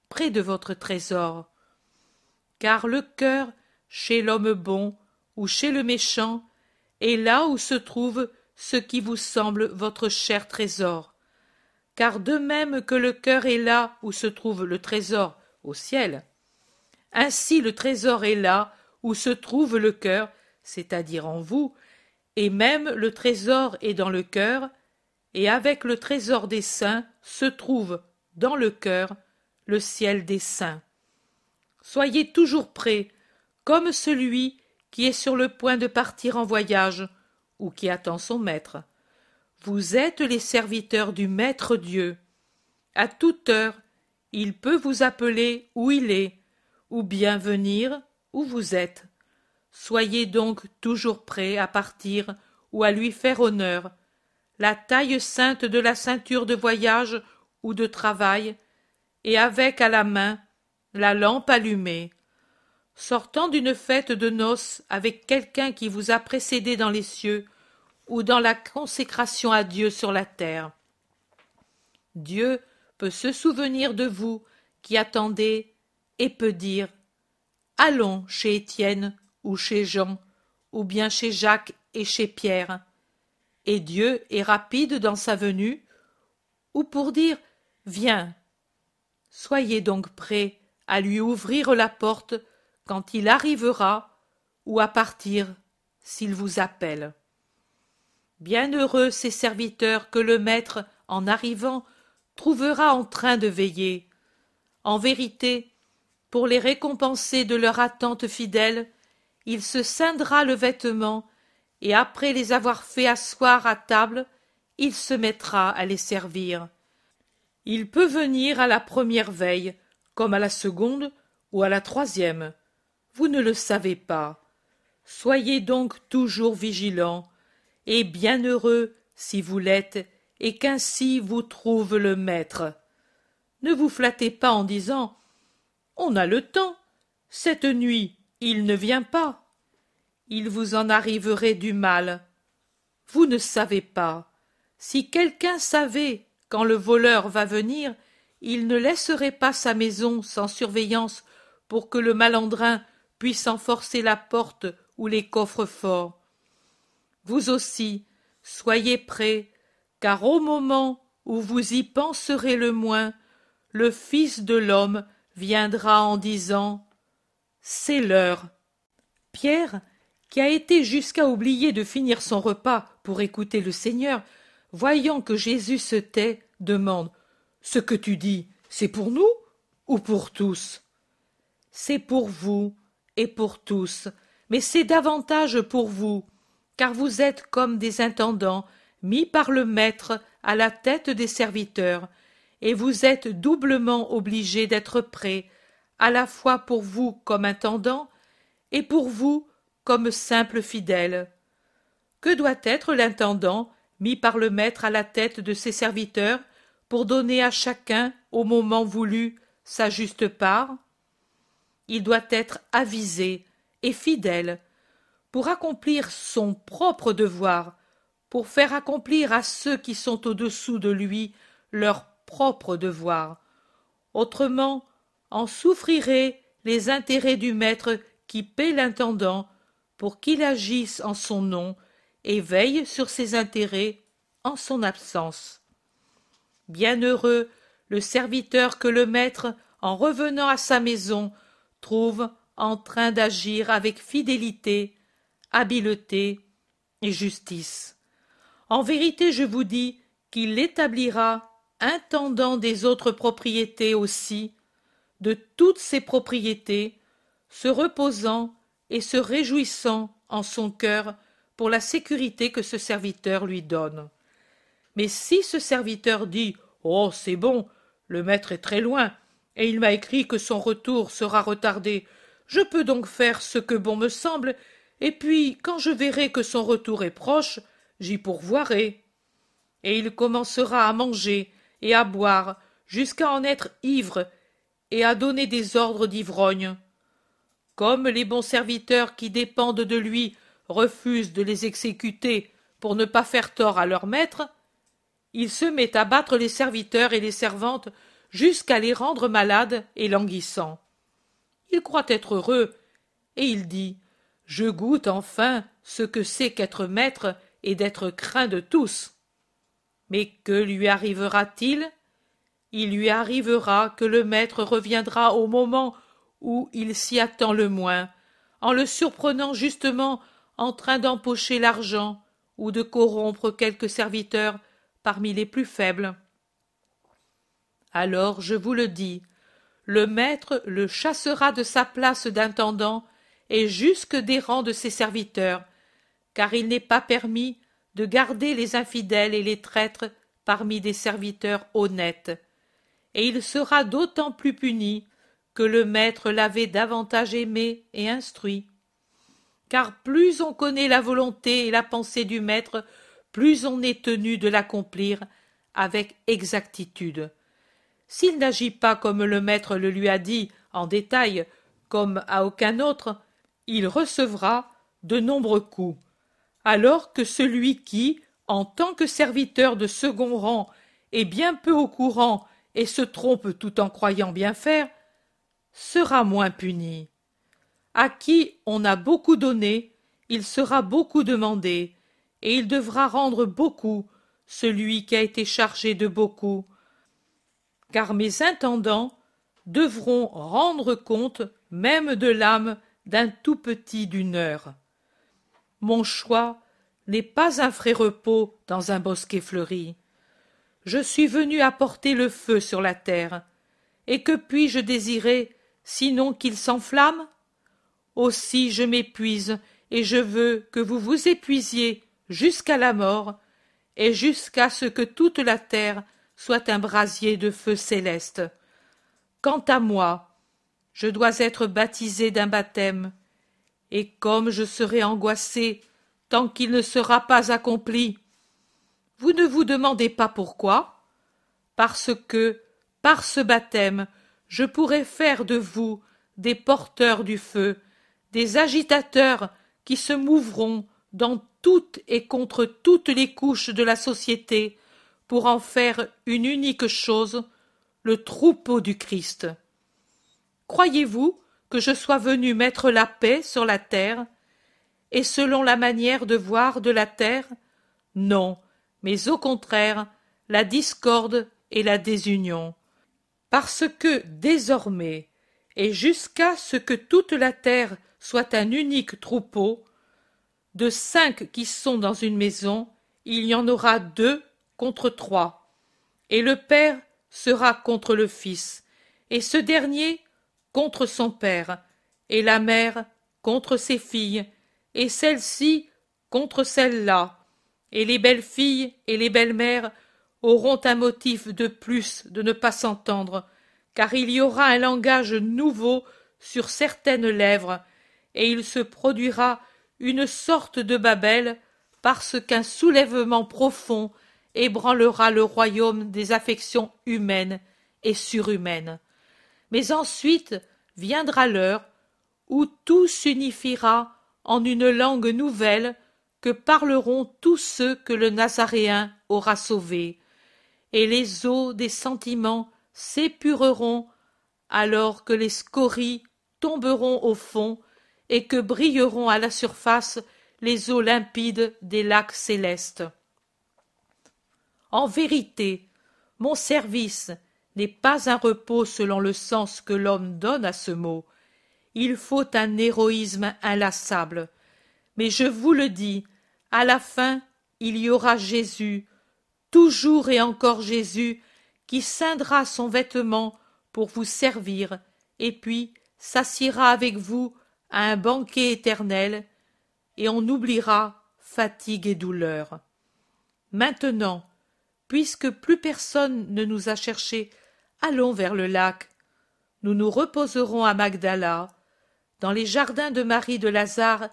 près de votre trésor. Car le cœur, chez l'homme bon ou chez le méchant, est là où se trouve ce qui vous semble votre cher trésor. Car de même que le cœur est là où se trouve le trésor au ciel, ainsi le trésor est là où se trouve le cœur, c'est-à-dire en vous, et même le trésor est dans le cœur, et avec le trésor des saints se trouve dans le cœur le ciel des saints. Soyez toujours prêts, comme celui qui est sur le point de partir en voyage, ou qui attend son maître. Vous êtes les serviteurs du Maître Dieu. À toute heure, il peut vous appeler où il est, ou bien venir où vous êtes. Soyez donc toujours prêts à partir ou à lui faire honneur. La taille sainte de la ceinture de voyage ou de travail, et avec à la main la lampe allumée. Sortant d'une fête de noces avec quelqu'un qui vous a précédé dans les cieux, ou dans la consécration à Dieu sur la terre. Dieu peut se souvenir de vous qui attendez et peut dire Allons chez Étienne ou chez Jean, ou bien chez Jacques et chez Pierre. Et Dieu est rapide dans sa venue, ou pour dire Viens. Soyez donc prêts à lui ouvrir la porte quand il arrivera, ou à partir s'il vous appelle. Bienheureux ces serviteurs que le maître, en arrivant, trouvera en train de veiller. En vérité, pour les récompenser de leur attente fidèle, il se scindra le vêtement, et après les avoir fait asseoir à table, il se mettra à les servir. Il peut venir à la première veille, comme à la seconde ou à la troisième. Vous ne le savez pas. Soyez donc toujours vigilants, et bienheureux si vous l'êtes, et qu'ainsi vous trouve le maître. Ne vous flattez pas en disant On a le temps. Cette nuit, il ne vient pas. Il vous en arriverait du mal. Vous ne savez pas. Si quelqu'un savait quand le voleur va venir, il ne laisserait pas sa maison sans surveillance pour que le malandrin puisse en forcer la porte ou les coffres forts. Vous aussi, soyez prêts, car au moment où vous y penserez le moins, le Fils de l'homme viendra en disant C'est l'heure. Pierre, qui a été jusqu'à oublier de finir son repas pour écouter le Seigneur, voyant que Jésus se tait, demande Ce que tu dis, c'est pour nous ou pour tous? C'est pour vous et pour tous, mais c'est davantage pour vous, car vous êtes comme des intendants mis par le maître à la tête des serviteurs, et vous êtes doublement obligés d'être prêts, à la fois pour vous comme intendant, et pour vous comme simple fidèle. Que doit être l'intendant mis par le maître à la tête de ses serviteurs pour donner à chacun, au moment voulu, sa juste part Il doit être avisé et fidèle pour accomplir son propre devoir, pour faire accomplir à ceux qui sont au-dessous de lui leur propre devoir. Autrement, en souffriraient les intérêts du maître qui paie l'intendant pour qu'il agisse en son nom et veille sur ses intérêts en son absence. Bienheureux le serviteur que le maître, en revenant à sa maison, trouve en train d'agir avec fidélité, habileté et justice. En vérité, je vous dis qu'il l'établira intendant des autres propriétés aussi, de toutes ses propriétés, se reposant et se réjouissant en son cœur pour la sécurité que ce serviteur lui donne. Mais si ce serviteur dit Oh, c'est bon, le maître est très loin, et il m'a écrit que son retour sera retardé, je peux donc faire ce que bon me semble, et puis, quand je verrai que son retour est proche, j'y pourvoirai. Et il commencera à manger et à boire, jusqu'à en être ivre, et à donner des ordres d'ivrogne. Comme les bons serviteurs qui dépendent de lui refusent de les exécuter pour ne pas faire tort à leur maître, il se met à battre les serviteurs et les servantes jusqu'à les rendre malades et languissants. Il croit être heureux, et il dit Je goûte enfin ce que c'est qu'être maître et d'être craint de tous. Mais que lui arrivera-t-il? Il lui arrivera que le maître reviendra au moment où il s'y attend le moins, en le surprenant justement en train d'empocher l'argent ou de corrompre quelque serviteur parmi les plus faibles. Alors, je vous le dis, le maître le chassera de sa place d'intendant et jusque des rangs de ses serviteurs, car il n'est pas permis de garder les infidèles et les traîtres parmi des serviteurs honnêtes. Et il sera d'autant plus puni que le maître l'avait davantage aimé et instruit. Car plus on connaît la volonté et la pensée du maître, plus on est tenu de l'accomplir avec exactitude. S'il n'agit pas comme le maître le lui a dit en détail, comme à aucun autre, il recevra de nombreux coups, alors que celui qui, en tant que serviteur de second rang, est bien peu au courant et se trompe tout en croyant bien faire, sera moins puni. À qui on a beaucoup donné, il sera beaucoup demandé, et il devra rendre beaucoup, celui qui a été chargé de beaucoup. Car mes intendants devront rendre compte même de l'âme d'un tout petit d'une heure. Mon choix n'est pas un frais repos dans un bosquet fleuri. Je suis venu apporter le feu sur la terre, et que puis-je désirer sinon qu'il s'enflamme? Aussi je m'épuise, et je veux que vous vous épuisiez jusqu'à la mort, et jusqu'à ce que toute la terre soit un brasier de feu céleste. Quant à moi, je dois être baptisé d'un baptême, et comme je serai angoissé tant qu'il ne sera pas accompli, vous ne vous demandez pas pourquoi Parce que, par ce baptême, je pourrai faire de vous des porteurs du feu, des agitateurs qui se mouvront dans toutes et contre toutes les couches de la société pour en faire une unique chose, le troupeau du Christ. Croyez-vous que je sois venu mettre la paix sur la terre, et selon la manière de voir de la terre? Non, mais au contraire, la discorde et la désunion parce que désormais, et jusqu'à ce que toute la terre soit un unique troupeau, de cinq qui sont dans une maison, il y en aura deux contre trois, et le père sera contre le fils, et ce dernier contre son père, et la mère contre ses filles, et celle-ci contre celle-là, et les belles filles et les belles mères auront un motif de plus de ne pas s'entendre, car il y aura un langage nouveau sur certaines lèvres, et il se produira une sorte de Babel, parce qu'un soulèvement profond ébranlera le royaume des affections humaines et surhumaines. Mais ensuite viendra l'heure où tout s'unifiera en une langue nouvelle que parleront tous ceux que le Nazaréen aura sauvés, et les eaux des sentiments s'épureront alors que les scories tomberont au fond et que brilleront à la surface les eaux limpides des lacs célestes. En vérité, mon service n'est pas un repos selon le sens que l'homme donne à ce mot. Il faut un héroïsme inlassable. Mais je vous le dis, à la fin, il y aura Jésus, toujours et encore Jésus, qui ceindra son vêtement pour vous servir, et puis s'assiera avec vous à un banquet éternel, et on oubliera fatigue et douleur. Maintenant, puisque plus personne ne nous a cherchés, allons vers le lac. Nous nous reposerons à Magdala. Dans les jardins de Marie de Lazare,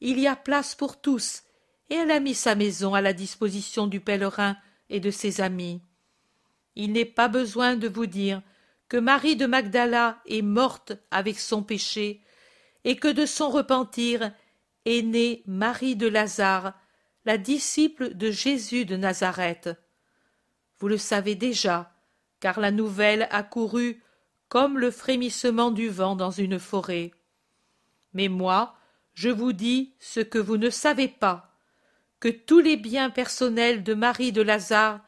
il y a place pour tous, et elle a mis sa maison à la disposition du pèlerin et de ses amis. Il n'est pas besoin de vous dire que Marie de Magdala est morte avec son péché, et que de son repentir est née Marie de Lazare, la disciple de Jésus de Nazareth. Vous le savez déjà, car la nouvelle a couru comme le frémissement du vent dans une forêt. Mais moi, je vous dis ce que vous ne savez pas, que tous les biens personnels de Marie de Lazare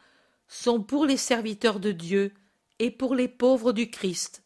sont pour les serviteurs de Dieu et pour les pauvres du Christ.